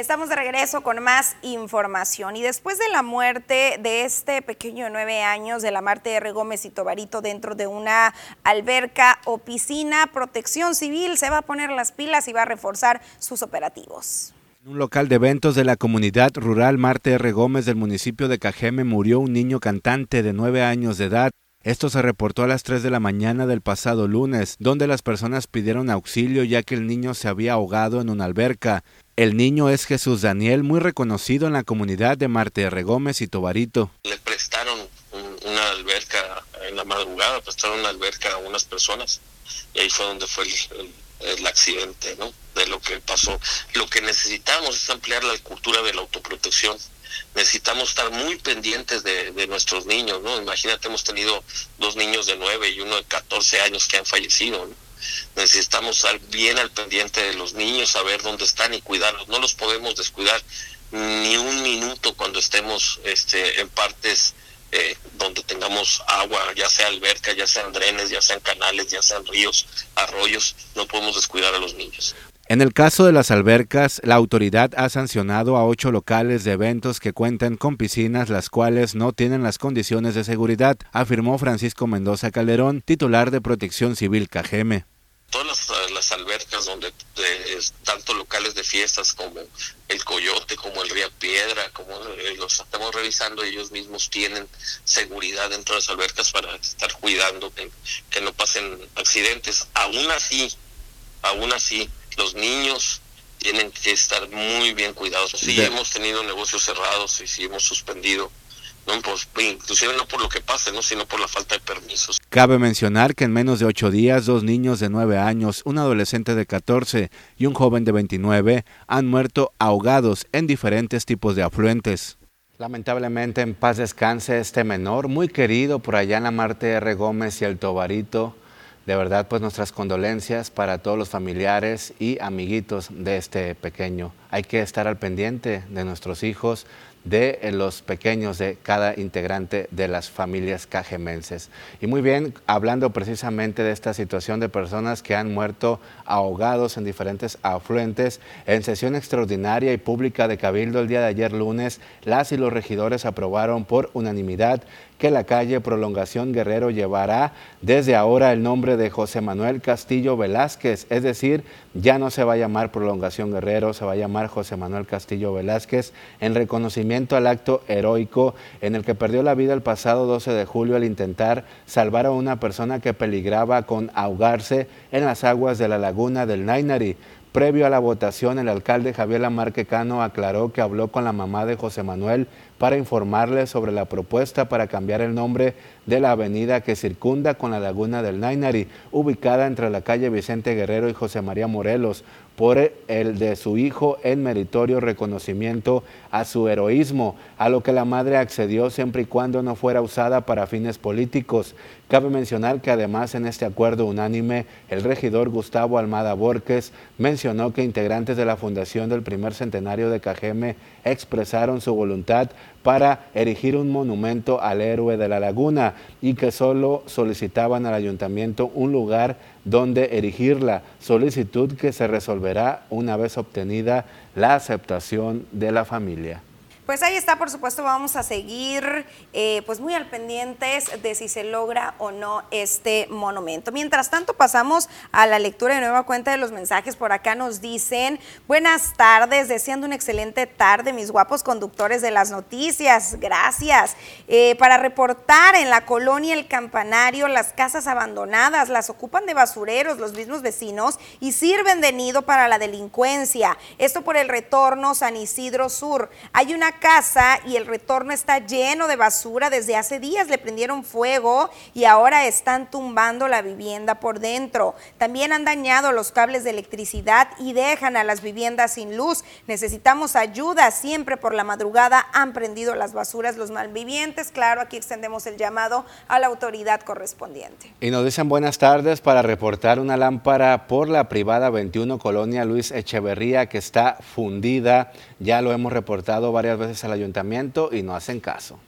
Estamos de regreso con más información. Y después de la muerte de este pequeño de nueve años de la Marte R. Gómez y Tobarito dentro de una alberca o piscina, Protección Civil se va a poner las pilas y va a reforzar sus operativos. En un local de eventos de la comunidad rural Marte R. Gómez del municipio de Cajeme murió un niño cantante de nueve años de edad. Esto se reportó a las 3 de la mañana del pasado lunes, donde las personas pidieron auxilio ya que el niño se había ahogado en una alberca. El niño es Jesús Daniel, muy reconocido en la comunidad de Marte R. Gómez y Tobarito. Le prestaron una alberca en la madrugada, prestaron una alberca a unas personas y ahí fue donde fue el, accidente, ¿no? De lo que pasó. Lo que necesitamos es ampliar la cultura de la autoprotección necesitamos estar muy pendientes de, nuestros niños, ¿no? Imagínate, hemos tenido dos niños de 9 y uno de 14 años que han fallecido, Necesitamos estar bien al pendiente de los niños, saber dónde están y cuidarlos. No los podemos descuidar ni un minuto cuando estemos este, en partes eh, donde tengamos agua, ya sea alberca, ya sean drenes, ya sean canales, ya sean ríos, arroyos, no podemos descuidar a los niños. En el caso de las albercas, la autoridad ha sancionado a ocho locales de eventos que cuentan con piscinas las cuales no tienen las condiciones de seguridad, afirmó Francisco Mendoza Calderón, titular de Protección Civil Cajeme. Todas las, albercas donde tanto locales de fiestas como el Coyote, como el Río Piedra, como eh, los estamos revisando, ellos mismos tienen seguridad dentro de las albercas para estar cuidando que, que no pasen accidentes. Aún así, aún así, los niños tienen que estar muy bien cuidados. Sí hemos tenido negocios cerrados y sí hemos suspendido, ¿no? Pues, inclusive no por lo que pase, ¿no? sino por la falta de permisos. Cabe mencionar que en menos de ocho días, dos niños de nueve años, un adolescente de 14 y un joven de 29 han muerto ahogados en diferentes tipos de afluentes. Lamentablemente en paz descanse este menor, muy querido por allá en la Marte R. Gómez y el Tobarito, de verdad, pues nuestras condolencias para todos los familiares y amiguitos de este pequeño. Hay que estar al pendiente de nuestros hijos, de eh, los pequeños de cada integrante de las familias cajemenses. Y muy bien, hablando precisamente de esta situación de personas que han muerto ahogados en diferentes afluentes, en sesión extraordinaria y pública de Cabildo el día de ayer lunes, las y los regidores aprobaron por unanimidad que la calle Prolongación Guerrero llevará desde ahora el nombre de José Manuel Castillo Velázquez, es decir, ya no se va a llamar Prolongación Guerrero, se va a llamar José Manuel Castillo Velázquez en reconocimiento al acto heroico en el que perdió la vida el pasado 12 de julio al intentar salvar a una persona que peligraba con ahogarse en las aguas de la laguna del Nainari. Previo a la votación, el alcalde Javier Lamarque Cano aclaró que habló con la mamá de José Manuel para informarle sobre la propuesta para cambiar el nombre de la avenida que circunda con la laguna del Nainari, ubicada entre la calle Vicente Guerrero y José María Morelos, por el de su hijo en meritorio reconocimiento a su heroísmo, a lo que la madre accedió siempre y cuando no fuera usada para fines políticos. Cabe mencionar que además en este acuerdo unánime, el regidor Gustavo Almada Borges mencionó que integrantes de la fundación del primer centenario de Cajeme expresaron su voluntad para erigir un monumento al héroe de la laguna y que solo solicitaban al ayuntamiento un lugar donde erigirla, solicitud que se resolverá una vez obtenida la aceptación de la familia. Pues ahí está, por supuesto, vamos a seguir eh, pues muy al pendientes de si se logra o no este monumento. Mientras tanto, pasamos a la lectura de nueva cuenta de los mensajes. Por acá nos dicen, buenas tardes, deseando una excelente tarde, mis guapos conductores de las noticias. Gracias. Eh, para reportar en la colonia El Campanario, las casas abandonadas las ocupan de basureros los mismos vecinos y sirven de nido para la delincuencia. Esto por el retorno San Isidro Sur. Hay una casa y el retorno está lleno de basura. Desde hace días le prendieron fuego y ahora están tumbando la vivienda por dentro. También han dañado los cables de electricidad y dejan a las viviendas sin luz. Necesitamos ayuda. Siempre por la madrugada han prendido las basuras los malvivientes. Claro, aquí extendemos el llamado a la autoridad correspondiente. Y nos dicen buenas tardes para reportar una lámpara por la privada 21 Colonia Luis Echeverría que está fundida. Ya lo hemos reportado varias veces al ayuntamiento y no hacen caso.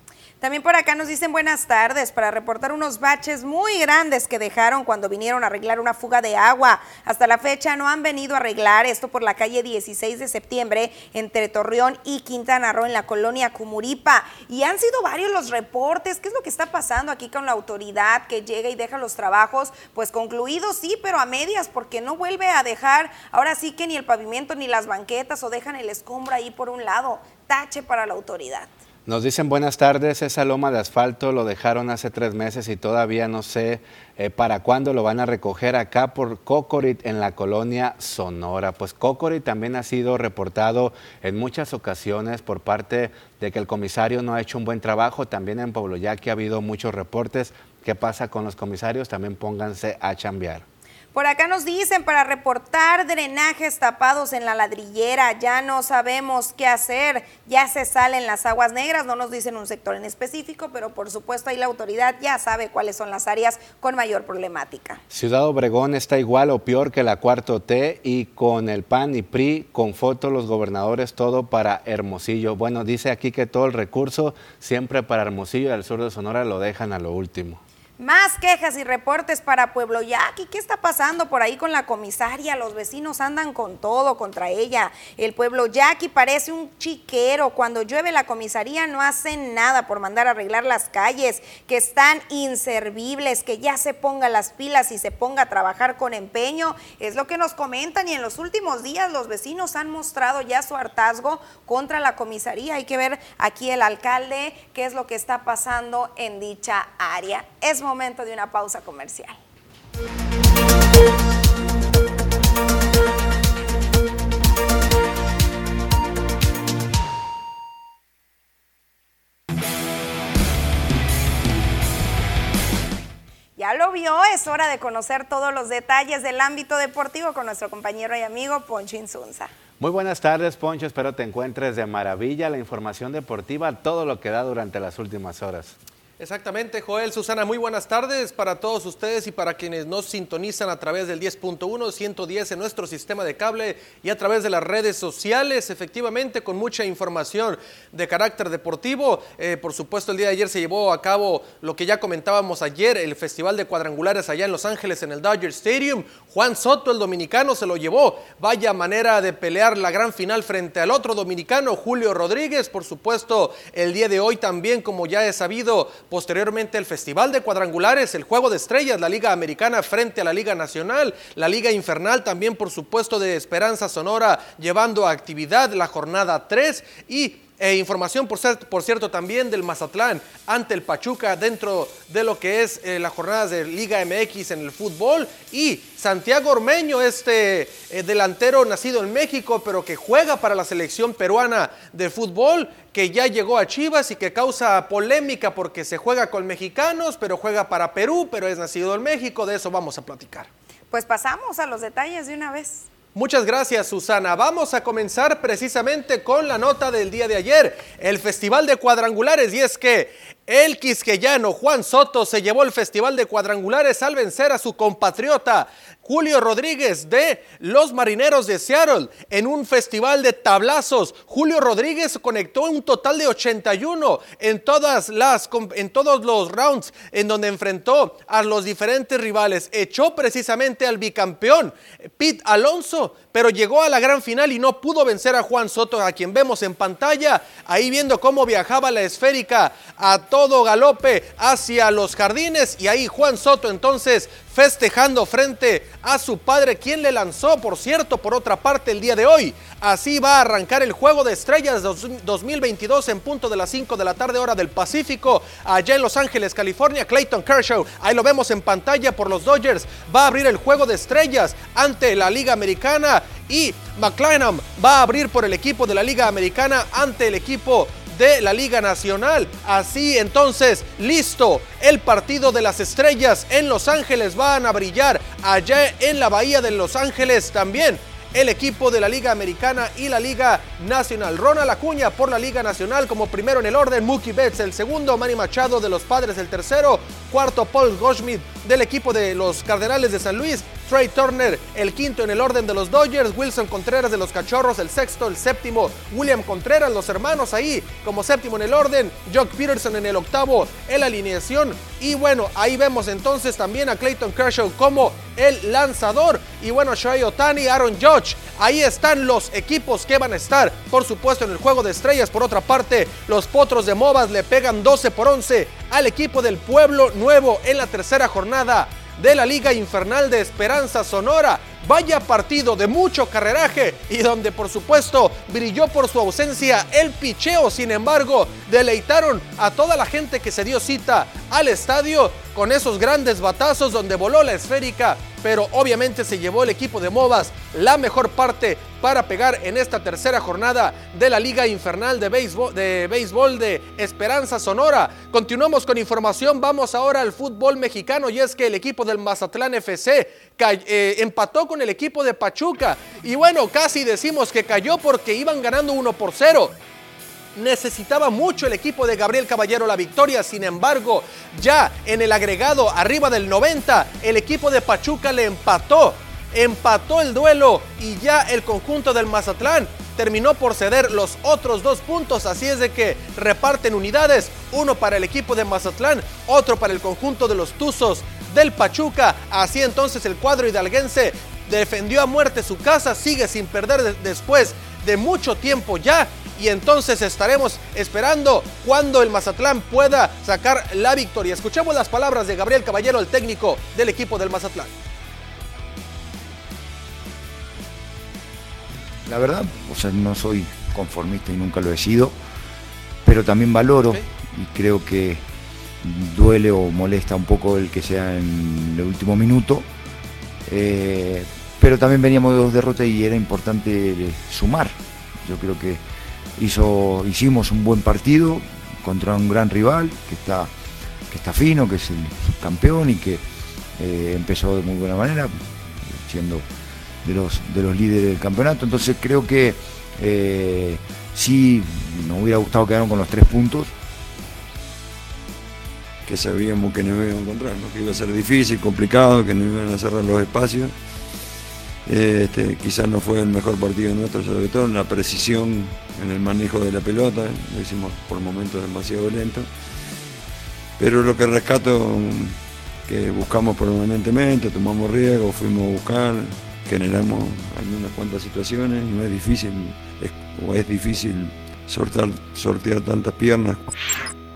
También por acá nos dicen buenas tardes para reportar unos baches muy grandes que dejaron cuando vinieron a arreglar una fuga de agua. Hasta la fecha no han venido a arreglar esto por la calle 16 de septiembre entre Torreón y Quintana Roo en la colonia Cumuripa. Y han sido varios los reportes. ¿Qué es lo que está pasando aquí con la autoridad que llega y deja los trabajos? Pues concluidos sí, pero a medias porque no vuelve a dejar ahora sí que ni el pavimento ni las banquetas o dejan el escombro ahí por un lado. Tache para la autoridad. Nos dicen buenas tardes, esa loma de asfalto lo dejaron hace tres meses y todavía no sé eh, para cuándo lo van a recoger acá por Cocorit en la colonia Sonora. Pues Cocorit también ha sido reportado en muchas ocasiones por parte de que el comisario no ha hecho un buen trabajo. También en Pueblo Yaqui ha habido muchos reportes. ¿Qué pasa con los comisarios? También pónganse a chambear. Por acá nos dicen para reportar drenajes tapados en la ladrillera, ya no sabemos qué hacer, ya se salen las aguas negras, no nos dicen un sector en específico, pero por supuesto ahí la autoridad ya sabe cuáles son las áreas con mayor problemática. Ciudad Obregón está igual o peor que la cuarto T y con el PAN y PRI, con fotos los gobernadores, todo para Hermosillo. Bueno, dice aquí que todo el recurso siempre para Hermosillo y sur de Sonora lo dejan a lo último. Más quejas y reportes para Pueblo Yaqui. ¿Qué está pasando por ahí con la comisaria? Los vecinos andan con todo contra ella. El Pueblo Yaqui parece un chiquero. Cuando llueve la comisaría no hacen nada por mandar a arreglar las calles, que están inservibles, que ya se ponga las pilas y se ponga a trabajar con empeño. Es lo que nos comentan y en los últimos días los vecinos han mostrado ya su hartazgo contra la comisaría. Hay que ver aquí el alcalde qué es lo que está pasando en dicha área. Es momento de una pausa comercial. Ya lo vio, es hora de conocer todos los detalles del ámbito deportivo con nuestro compañero y amigo Poncho Insunza. Muy buenas tardes, Poncho. Espero te encuentres de maravilla. La información deportiva, todo lo que da durante las últimas horas. Exactamente, Joel, Susana, muy buenas tardes para todos ustedes y para quienes nos sintonizan a través del 10.1, 110 en nuestro sistema de cable y a través de las redes sociales, efectivamente con mucha información de carácter deportivo. Eh, por supuesto, el día de ayer se llevó a cabo lo que ya comentábamos ayer, el Festival de Cuadrangulares allá en Los Ángeles en el Dodger Stadium. Juan Soto, el dominicano, se lo llevó. Vaya manera de pelear la gran final frente al otro dominicano, Julio Rodríguez. Por supuesto, el día de hoy también, como ya he sabido, Posteriormente el Festival de Cuadrangulares, el Juego de Estrellas, la Liga Americana frente a la Liga Nacional, la Liga Infernal también por supuesto de Esperanza Sonora llevando a actividad la jornada 3 y e información, por, por, cierto, también del Mazatlán ante el Pachuca dentro de lo que es eh, las jornadas de Liga MX en el fútbol. Y Santiago Ormeño, este eh, delantero nacido en México, pero que juega para la selección peruana de fútbol, que ya llegó a Chivas y que causa polémica porque se juega con mexicanos, pero juega para Perú, pero es nacido en México. De eso vamos a platicar. Pues pasamos a los detalles de una vez. Muchas gracias, Susana. Vamos a comenzar precisamente con la nota del día de ayer, el Festival de Cuadrangulares, y es que el quisqueyano Juan Soto se llevó el Festival de Cuadrangulares al vencer a su compatriota Julio Rodríguez de los Marineros de Seattle en un festival de tablazos. Julio Rodríguez conectó un total de 81 en todas las en todos los rounds en donde enfrentó a los diferentes rivales. Echó precisamente al bicampeón Pete Alonso, pero llegó a la gran final y no pudo vencer a Juan Soto, a quien vemos en pantalla, ahí viendo cómo viajaba la esférica a todo galope hacia los jardines y ahí Juan Soto entonces festejando frente a su padre, quien le lanzó, por cierto, por otra parte el día de hoy. Así va a arrancar el Juego de Estrellas 2022 en punto de las 5 de la tarde hora del Pacífico, allá en Los Ángeles, California. Clayton Kershaw, ahí lo vemos en pantalla por los Dodgers, va a abrir el Juego de Estrellas ante la Liga Americana y McClellan va a abrir por el equipo de la Liga Americana ante el equipo de la Liga Nacional. Así entonces, listo, el partido de las estrellas en Los Ángeles van a brillar allá en la Bahía de Los Ángeles también el equipo de la Liga Americana y la Liga Nacional. Ronald Acuña por la Liga Nacional como primero en el orden, Mookie Betts el segundo, Manny Machado de los Padres el tercero, cuarto Paul Goldschmidt del equipo de los Cardenales de San Luis, Trey Turner el quinto en el orden de los Dodgers, Wilson Contreras de los Cachorros el sexto, el séptimo William Contreras, los hermanos ahí como séptimo en el orden, Jock Peterson en el octavo en la alineación y bueno, ahí vemos entonces también a Clayton Kershaw como el lanzador y bueno, Shohei Otani, Aaron Judge, ahí están los equipos que van a estar, por supuesto en el juego de estrellas, por otra parte, los Potros de Movas le pegan 12 por 11 al equipo del Pueblo Nuevo en la tercera jornada de la Liga Infernal de Esperanza Sonora. Vaya partido de mucho carreraje y donde por supuesto brilló por su ausencia el picheo. Sin embargo, deleitaron a toda la gente que se dio cita al estadio con esos grandes batazos donde voló la esférica, pero obviamente se llevó el equipo de Movas la mejor parte para pegar en esta tercera jornada de la Liga Infernal de Béisbol de, Esperanza Sonora. Continuamos con información, vamos ahora al fútbol mexicano y es que el equipo del Mazatlán FC eh, empató con el equipo de Pachuca. Y bueno, casi decimos que cayó porque iban ganando 1 por 0 necesitaba mucho el equipo de Gabriel Caballero la victoria, sin embargo, ya en el agregado arriba del 90, el equipo de Pachuca le empató, empató el duelo y ya el conjunto del Mazatlán terminó por ceder los otros dos puntos, así es de que reparten unidades, uno para el equipo de Mazatlán, otro para el conjunto de los Tuzos del Pachuca, así entonces el cuadro hidalguense defendió a muerte su casa, sigue sin perder después de mucho tiempo ya y entonces estaremos esperando cuando el Mazatlán pueda sacar la victoria. Escuchemos las palabras de Gabriel Caballero, el técnico del equipo del Mazatlán. La verdad, o sea, no soy conformista y nunca lo he sido, pero también valoro y creo que duele o molesta un poco el que sea en el último minuto. Eh, pero también veníamos de dos derrotas y era importante sumar. Yo creo que hizo, hicimos un buen partido contra un gran rival que está, que está fino, que es el campeón y que eh, empezó de muy buena manera, siendo de los, de los líderes del campeonato. Entonces creo que eh, sí nos hubiera gustado quedar con los tres puntos. Que sabíamos que nos iban a encontrar, que iba a ser difícil, complicado, que nos iban a cerrar los espacios. Este, quizás no fue el mejor partido nuestro, sobre todo en la precisión en el manejo de la pelota, lo hicimos por momentos demasiado lento. Pero lo que rescato, que buscamos permanentemente, tomamos riesgo, fuimos a buscar, generamos algunas cuantas situaciones, no es difícil, o es difícil sortear tantas piernas.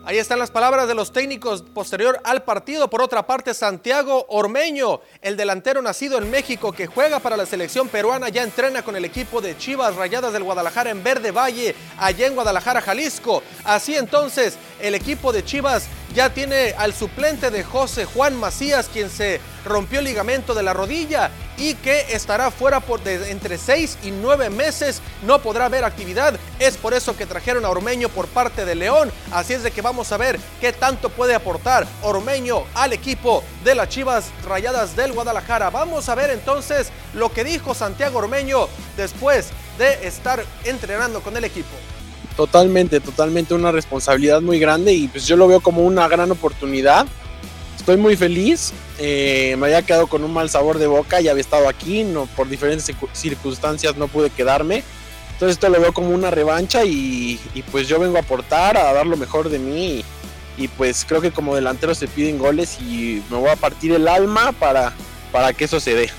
Ahí están las palabras de los técnicos posterior al partido. Por otra parte, Santiago Ormeño, el delantero nacido en México que juega para la selección peruana, ya entrena con el equipo de Chivas Rayadas del Guadalajara en Verde Valle, allá en Guadalajara, Jalisco. Así entonces, el equipo de Chivas ya tiene al suplente de José Juan Macías, quien se rompió el ligamento de la rodilla y que estará fuera por de entre 6 y 9 meses, no podrá haber actividad. Es por eso que trajeron a Ormeño por parte de León. Así es de que vamos a ver qué tanto puede aportar Ormeño al equipo de las Chivas Rayadas del Guadalajara. Vamos a ver entonces lo que dijo Santiago Ormeño después de estar entrenando con el equipo. Totalmente, totalmente una responsabilidad muy grande y pues yo lo veo como una gran oportunidad. Estoy muy feliz, eh, me había quedado con un mal sabor de boca, ya había estado aquí, no, por diferentes circunstancias no pude quedarme. Entonces esto lo veo como una revancha y, pues yo vengo a aportar, a dar lo mejor de mí y, pues creo que como delantero se piden goles y me voy a partir el alma para, para que eso se dé.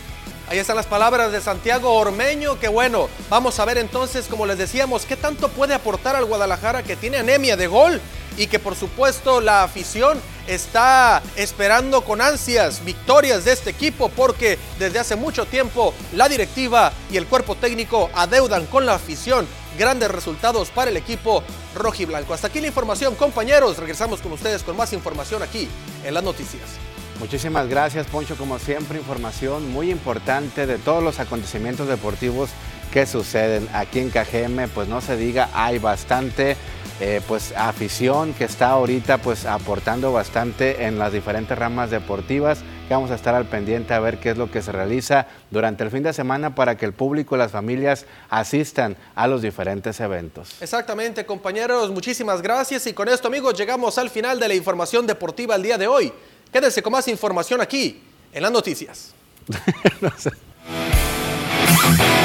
Ahí están las palabras de Santiago Ormeño, que bueno, vamos a ver entonces, como les decíamos, qué tanto puede aportar al Guadalajara que tiene anemia de gol y que por supuesto la afición está esperando con ansias victorias de este equipo porque desde hace mucho tiempo la directiva y el cuerpo técnico adeudan con la afición grandes resultados para el equipo rojiblanco. Hasta aquí la información, compañeros. Regresamos con ustedes con más información aquí en las noticias. Muchísimas gracias, Poncho. Como siempre, información muy importante de todos los acontecimientos deportivos que suceden aquí en KGM. Pues no se diga, hay bastante eh, pues afición que está ahorita pues aportando bastante en las diferentes ramas deportivas que vamos a estar al pendiente a ver qué es lo que se realiza durante el fin de semana para que el público y las familias asistan a los diferentes eventos. Exactamente, compañeros, muchísimas gracias y con esto amigos llegamos al final de la información deportiva el día de hoy. Quédense con más información aquí en las noticias.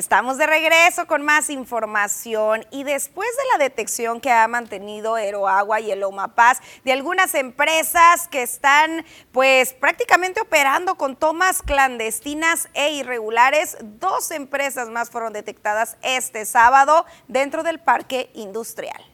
Estamos de regreso con más información y después de la detección que ha mantenido Aeroagua y el Paz de algunas empresas que están pues prácticamente operando con tomas clandestinas e irregulares, dos empresas más fueron detectadas este sábado dentro del parque industrial.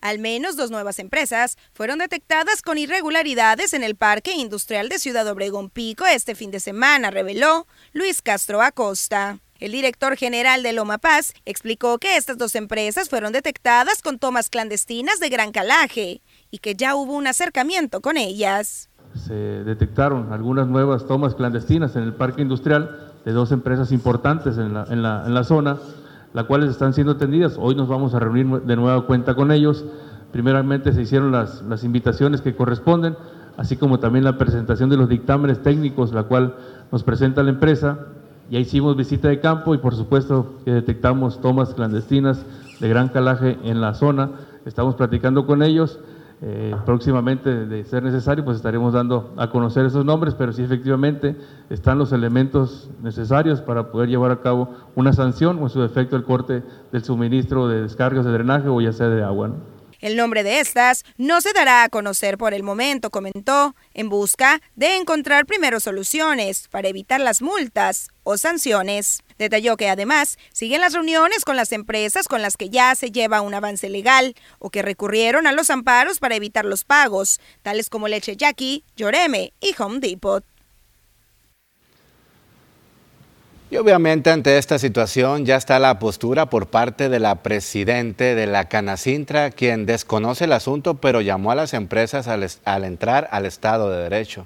Al menos dos nuevas empresas fueron detectadas con irregularidades en el Parque Industrial de Ciudad Obregón Pico este fin de semana, reveló Luis Castro Acosta. El director general de Loma Paz explicó que estas dos empresas fueron detectadas con tomas clandestinas de gran calaje y que ya hubo un acercamiento con ellas. Se detectaron algunas nuevas tomas clandestinas en el parque industrial de dos empresas importantes en la, zona las cuales están siendo atendidas. Hoy nos vamos a reunir de nueva cuenta con ellos. Primeramente se hicieron las, las invitaciones que corresponden, así como también la presentación de los dictámenes técnicos, la cual nos presenta la empresa. Ya hicimos visita de campo y por supuesto detectamos tomas clandestinas de gran calaje en la zona. Estamos platicando con ellos. Eh, próximamente, de ser necesario, pues estaremos dando a conocer esos nombres, pero sí efectivamente están los elementos necesarios para poder llevar a cabo una sanción o en su defecto el corte del suministro de descargas de drenaje o ya sea de agua. El nombre de estas no se dará a conocer por el momento, comentó, en busca de encontrar primero soluciones para evitar las multas o sanciones. Detalló que además siguen las reuniones con las empresas con las que ya se lleva un avance legal o que recurrieron a los amparos para evitar los pagos, tales como Leche Jackie, Lloreme y Home Depot. Y obviamente ante esta situación ya está la postura por parte de la presidente de la Canacintra, quien desconoce el asunto, pero llamó a las empresas al, al, entrar al Estado de Derecho.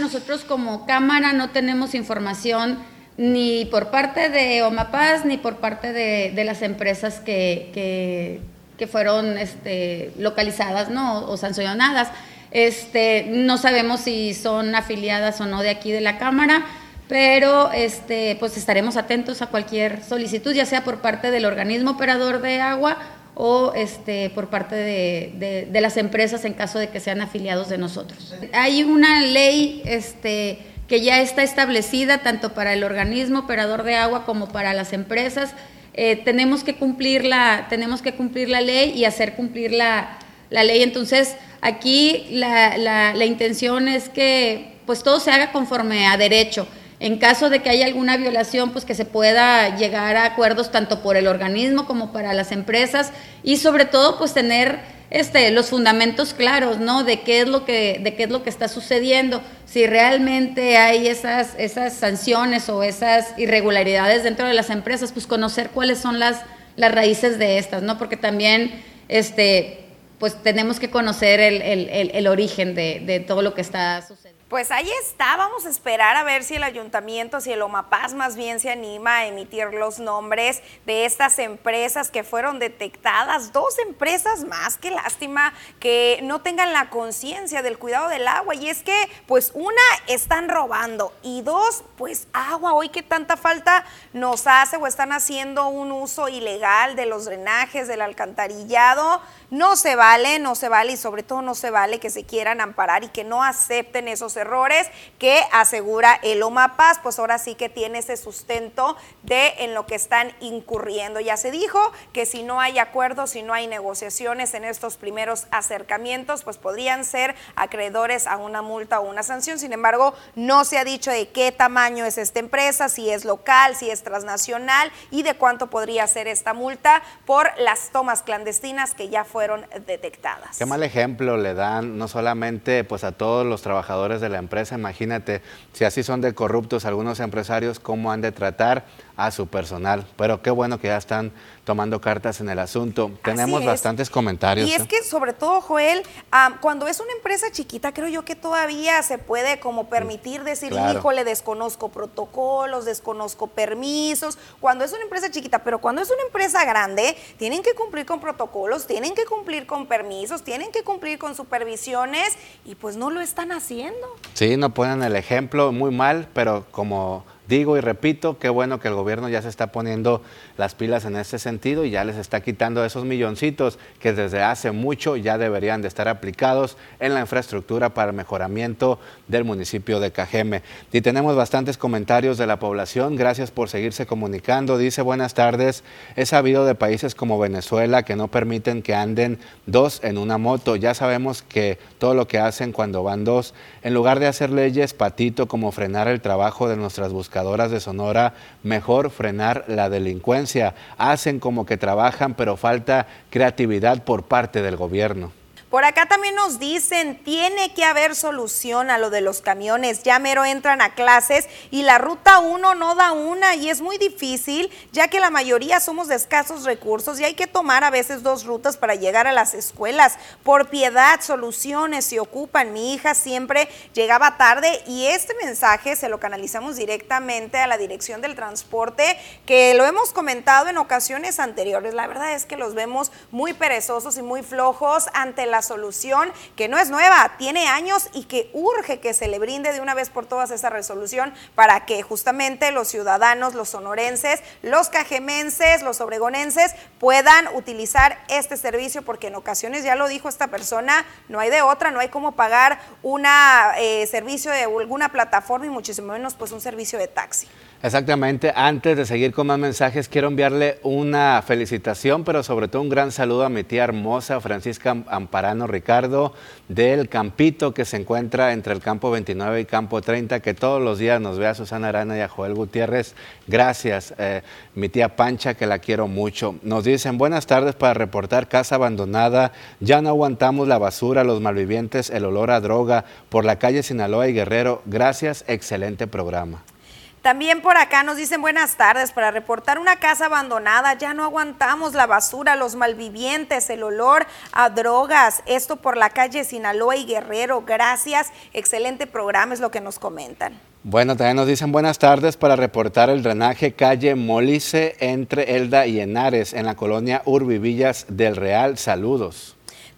Nosotros como Cámara no tenemos información ni por parte de Omapaz ni por parte de, de las empresas que, que, que fueron este, localizadas ¿no? o sancionadas. Este, no sabemos si son afiliadas o no de aquí de la Cámara pero este, pues estaremos atentos a cualquier solicitud, ya sea por parte del organismo operador de agua o este, por parte de, de, las empresas en caso de que sean afiliados de nosotros. Hay una ley este, que ya está establecida tanto para el organismo operador de agua como para las empresas. Eh, tenemos, que cumplir la, tenemos que cumplir la ley y hacer cumplir la, la ley. Entonces, aquí la, la, la intención es que pues todo se haga conforme a derecho. En caso de que haya alguna violación, pues que se pueda llegar a acuerdos tanto por el organismo como para las empresas y sobre todo pues tener este, los fundamentos claros, ¿no? De qué es lo que, de qué es lo que está sucediendo, si realmente hay esas, esas sanciones o esas irregularidades dentro de las empresas, pues conocer cuáles son las, las raíces de estas, ¿no? Porque también, este, pues tenemos que conocer el, origen de todo lo que está sucediendo. Pues ahí está, vamos a esperar a ver si el ayuntamiento, si el OMAPAS más bien se anima a emitir los nombres de estas empresas que fueron detectadas, dos empresas más, qué lástima que no tengan la conciencia del cuidado del agua. Y es que pues una están robando y dos pues agua, hoy que tanta falta nos hace o están haciendo un uso ilegal de los drenajes, del alcantarillado, no se vale, no se vale y sobre todo no se vale que se quieran amparar y que no acepten esos errores que asegura el OMAPAS, pues ahora sí que tiene ese sustento de en lo que están incurriendo. Ya se dijo que si no hay acuerdos, si no hay negociaciones en estos primeros acercamientos, pues podrían ser acreedores a una multa o una sanción. Sin embargo, no se ha dicho de qué tamaño es esta empresa, si es local, si es transnacional y de cuánto podría ser esta multa por las tomas clandestinas que ya fueron detectadas. Qué mal ejemplo le dan no solamente pues a todos los trabajadores de la empresa, imagínate si así son de corruptos algunos empresarios cómo han de tratar a su personal. Pero qué bueno que ya están tomando cartas en el asunto. Tenemos bastantes comentarios. Y es ¿eh? que sobre todo, Joel, cuando es una empresa chiquita, creo yo que todavía se puede como permitir decir, claro. híjole, desconozco protocolos, desconozco permisos, cuando es una empresa chiquita, pero cuando es una empresa grande, tienen que cumplir con protocolos, tienen que cumplir con permisos, tienen que cumplir con supervisiones y pues no lo están haciendo. Sí, no ponen el ejemplo muy mal, pero como Digo y repito, qué bueno que el gobierno ya se está poniendo las pilas en ese sentido y ya les está quitando esos milloncitos que desde hace mucho ya deberían de estar aplicados en la infraestructura para el mejoramiento del municipio de Cajeme. Y tenemos bastantes comentarios de la población, gracias por seguirse comunicando. Dice, buenas tardes, he sabido de países como Venezuela que no permiten que anden dos en una moto. Ya sabemos que todo lo que hacen cuando van dos, en lugar de hacer leyes patito como frenar el trabajo de nuestras de Sonora, mejor frenar la delincuencia. Hacen como que trabajan, pero falta creatividad por parte del gobierno. Por acá también nos dicen, tiene que haber solución a lo de los camiones. Ya mero entran a clases y la ruta 1 no da una y es muy difícil, ya que la mayoría somos de escasos recursos y hay que tomar a veces dos rutas para llegar a las escuelas. Por piedad, soluciones se ocupan. Mi hija siempre llegaba tarde y este mensaje se lo canalizamos directamente a la Dirección del Transporte, que lo hemos comentado en ocasiones anteriores. La verdad es que los vemos muy perezosos y muy flojos ante las solución que no es nueva, tiene años y que urge que se le brinde de una vez por todas esa resolución para que justamente los ciudadanos, los sonorenses, los cajemenses, los obregonenses puedan utilizar este servicio porque en ocasiones, ya lo dijo esta persona, no hay de otra, no hay como pagar un eh, servicio de alguna plataforma y muchísimo menos pues un servicio de taxi. Exactamente. Antes de seguir con más mensajes, quiero enviarle una felicitación, pero sobre todo un gran saludo a mi tía hermosa, Francisca Amparano Ricardo, del Campito, que se encuentra entre el campo 29 y campo 30, que todos los días nos ve a Susana Arana y a Joel Gutiérrez. Gracias, eh, mi tía Pancha, que la quiero mucho. Nos dicen, buenas tardes para reportar casa abandonada. Ya no aguantamos la basura, los malvivientes, el olor a droga por la calle Sinaloa y Guerrero. Gracias, excelente programa. También por acá nos dicen buenas tardes para reportar una casa abandonada. Ya no aguantamos la basura, los malvivientes, el olor a drogas. Esto por la calle Sinaloa y Guerrero. Gracias. Excelente programa es lo que nos comentan. Bueno, también nos dicen buenas tardes para reportar el drenaje calle Molice entre Elda y Henares en la colonia Urbivillas del Real. Saludos.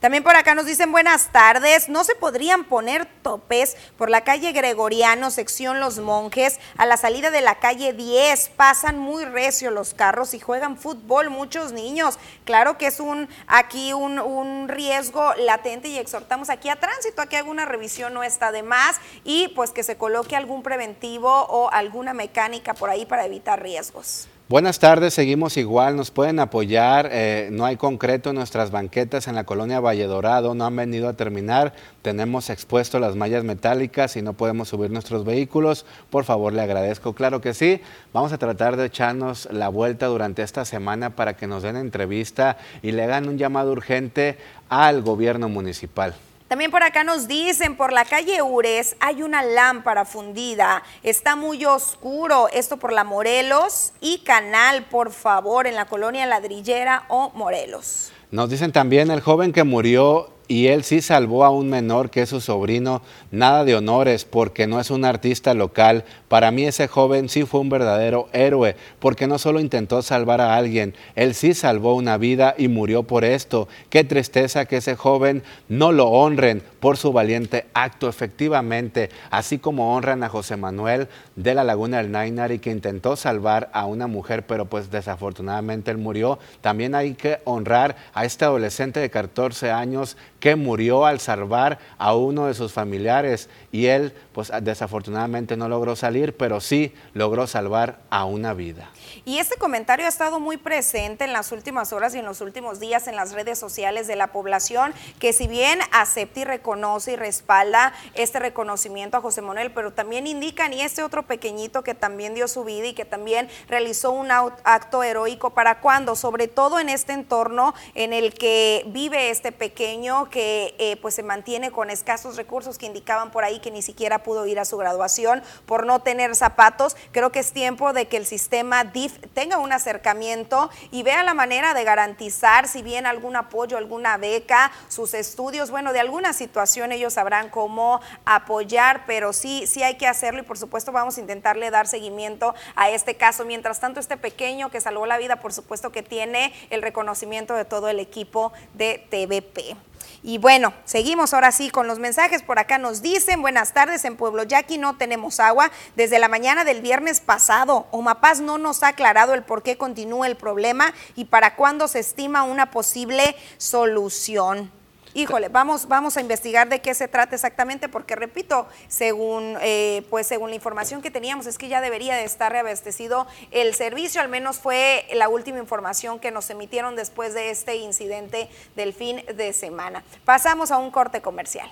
También por acá nos dicen buenas tardes. No se podrían poner topes por la calle Gregoriano, sección Los Monjes, a la salida de la calle 10. Pasan muy recio los carros y juegan fútbol muchos niños. Claro que es un aquí un, riesgo latente y exhortamos aquí a tránsito a que alguna revisión no está de más y pues que se coloque algún preventivo o alguna mecánica por ahí para evitar riesgos. Buenas tardes, seguimos igual, nos pueden apoyar, eh, no hay concreto en nuestras banquetas en la colonia Valle Dorado, no han venido a terminar, tenemos expuesto las mallas metálicas y no podemos subir nuestros vehículos, por favor le agradezco, claro que sí, vamos a tratar de echarnos la vuelta durante esta semana para que nos den entrevista y le hagan un llamado urgente al gobierno municipal. También por acá nos dicen, por la calle Ures hay una lámpara fundida, está muy oscuro, esto por la Morelos y Canal, por favor, en la colonia Ladrillera o Morelos. Nos dicen también el joven que murió y él sí salvó a un menor que es su sobrino, nada de honores porque no es un artista local. Para mí ese joven sí fue un verdadero héroe porque no solo intentó salvar a alguien, él sí salvó una vida y murió por esto. Qué tristeza que ese joven no lo honren por su valiente acto efectivamente, así como honran a José Manuel de la Laguna del Nainari que intentó salvar a una mujer pero pues desafortunadamente él murió. También hay que honrar a este adolescente de 14 años que murió al salvar a uno de sus familiares y él pues desafortunadamente no logró salir, pero sí logró salvar a una vida. Y este comentario ha estado muy presente en las últimas horas y en los últimos días en las redes sociales de la población, que si bien acepta y reconoce y respalda este reconocimiento a José Manuel, pero también indican y este otro pequeñito que también dio su vida y que también realizó un acto heroico para cuando, sobre todo en este entorno en el que vive este pequeño que eh, pues se mantiene con escasos recursos que indicaban por ahí que ni siquiera pudo ir a su graduación por no tener zapatos. Creo que es tiempo de que el sistema DIF tenga un acercamiento y vea la manera de garantizar si bien algún apoyo, alguna beca, sus estudios, bueno, de alguna situación ellos sabrán cómo apoyar, pero sí, sí hay que hacerlo y por supuesto vamos intentarle dar seguimiento a este caso. Mientras tanto, este pequeño que salvó la vida, por supuesto que tiene el reconocimiento de todo el equipo de TVP. Y bueno, seguimos ahora sí con los mensajes. Por acá nos dicen, buenas tardes, en Pueblo Yaqui no tenemos agua desde la mañana del viernes pasado. Omapaz no nos ha aclarado el por qué continúa el problema y para cuándo se estima una posible solución. Híjole, vamos, vamos a investigar de qué se trata exactamente, porque repito, según, eh, pues según la información que teníamos, es que ya debería de estar reabastecido el servicio, al menos fue la última información que nos emitieron después de este incidente del fin de semana. Pasamos a un corte comercial.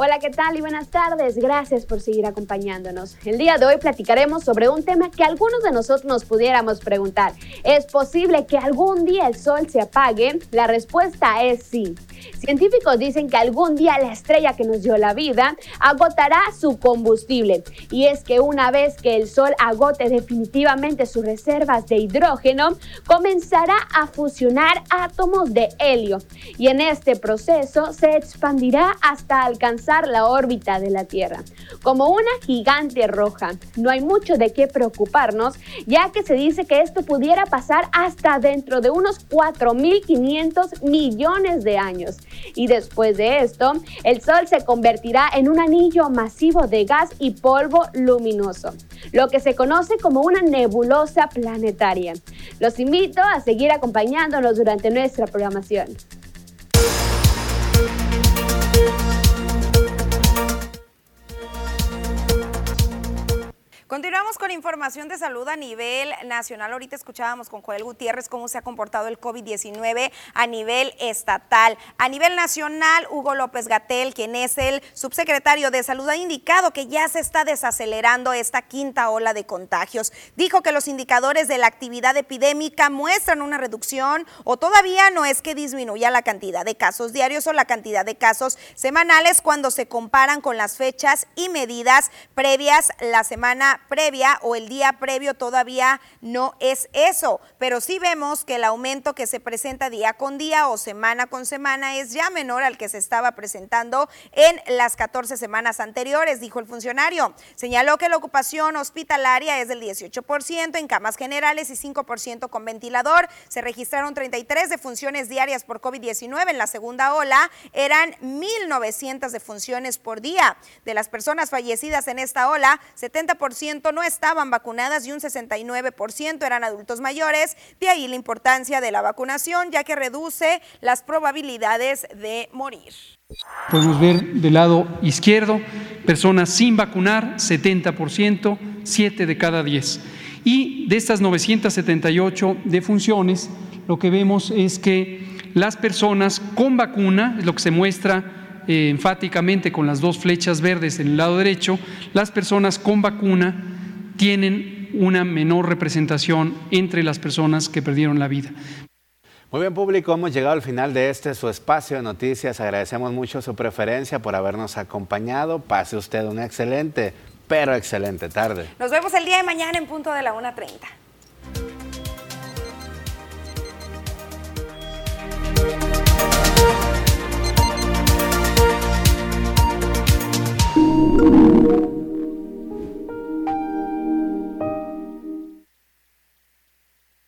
Hola, ¿qué tal y buenas tardes? Gracias por seguir acompañándonos. El día de hoy platicaremos sobre un tema que algunos de nosotros nos pudiéramos preguntar. ¿Es posible que algún día el sol se apague? La respuesta es sí. Científicos dicen que algún día la estrella que nos dio la vida agotará su combustible. Y es que una vez que el Sol agote definitivamente sus reservas de hidrógeno, comenzará a fusionar átomos de helio. Y en este proceso se expandirá hasta alcanzar la órbita de la Tierra. Como una gigante roja, no hay mucho de qué preocuparnos, ya que se dice que esto pudiera pasar hasta dentro de unos 4.500 millones de años. Y después de esto, el Sol se convertirá en un anillo masivo de gas y polvo luminoso, lo que se conoce como una nebulosa planetaria. Los invito a seguir acompañándonos durante nuestra programación. Continuamos con información de salud a nivel nacional. Ahorita escuchábamos con Joel Gutiérrez cómo se ha comportado el COVID-19 a nivel estatal. A nivel nacional, Hugo López Gatel, quien es el subsecretario de salud, ha indicado que ya se está desacelerando esta quinta ola de contagios. Dijo que los indicadores de la actividad epidémica muestran una reducción o todavía no es que disminuya la cantidad de casos diarios o la cantidad de casos semanales cuando se comparan con las fechas y medidas previas la semana previa o el día previo todavía no es eso, pero sí vemos que el aumento que se presenta día con día o semana con semana es ya menor al que se estaba presentando en las 14 semanas anteriores, dijo el funcionario. Señaló que la ocupación hospitalaria es del 18% en camas generales y 5% con ventilador. Se registraron 33 defunciones diarias por COVID-19 en la segunda ola, eran 1.900 defunciones por día. De las personas fallecidas en esta ola, 70% 40% no estaban vacunadas y un 69% eran adultos mayores. De ahí la importancia de la vacunación, ya que reduce las probabilidades de morir. Podemos ver del lado izquierdo personas sin vacunar, 70%, 7 de cada 10. Y de estas 978 defunciones, lo que vemos es que las personas con vacuna, es lo que se muestra eh, enfáticamente con las dos flechas verdes en el lado derecho, las personas con vacuna tienen una menor representación entre las personas que perdieron la vida. Muy bien público, hemos llegado al final de este su espacio de noticias. Agradecemos mucho su preferencia por habernos acompañado. Pase usted una excelente, pero excelente tarde. Nos vemos el día de mañana en punto de la 1.30.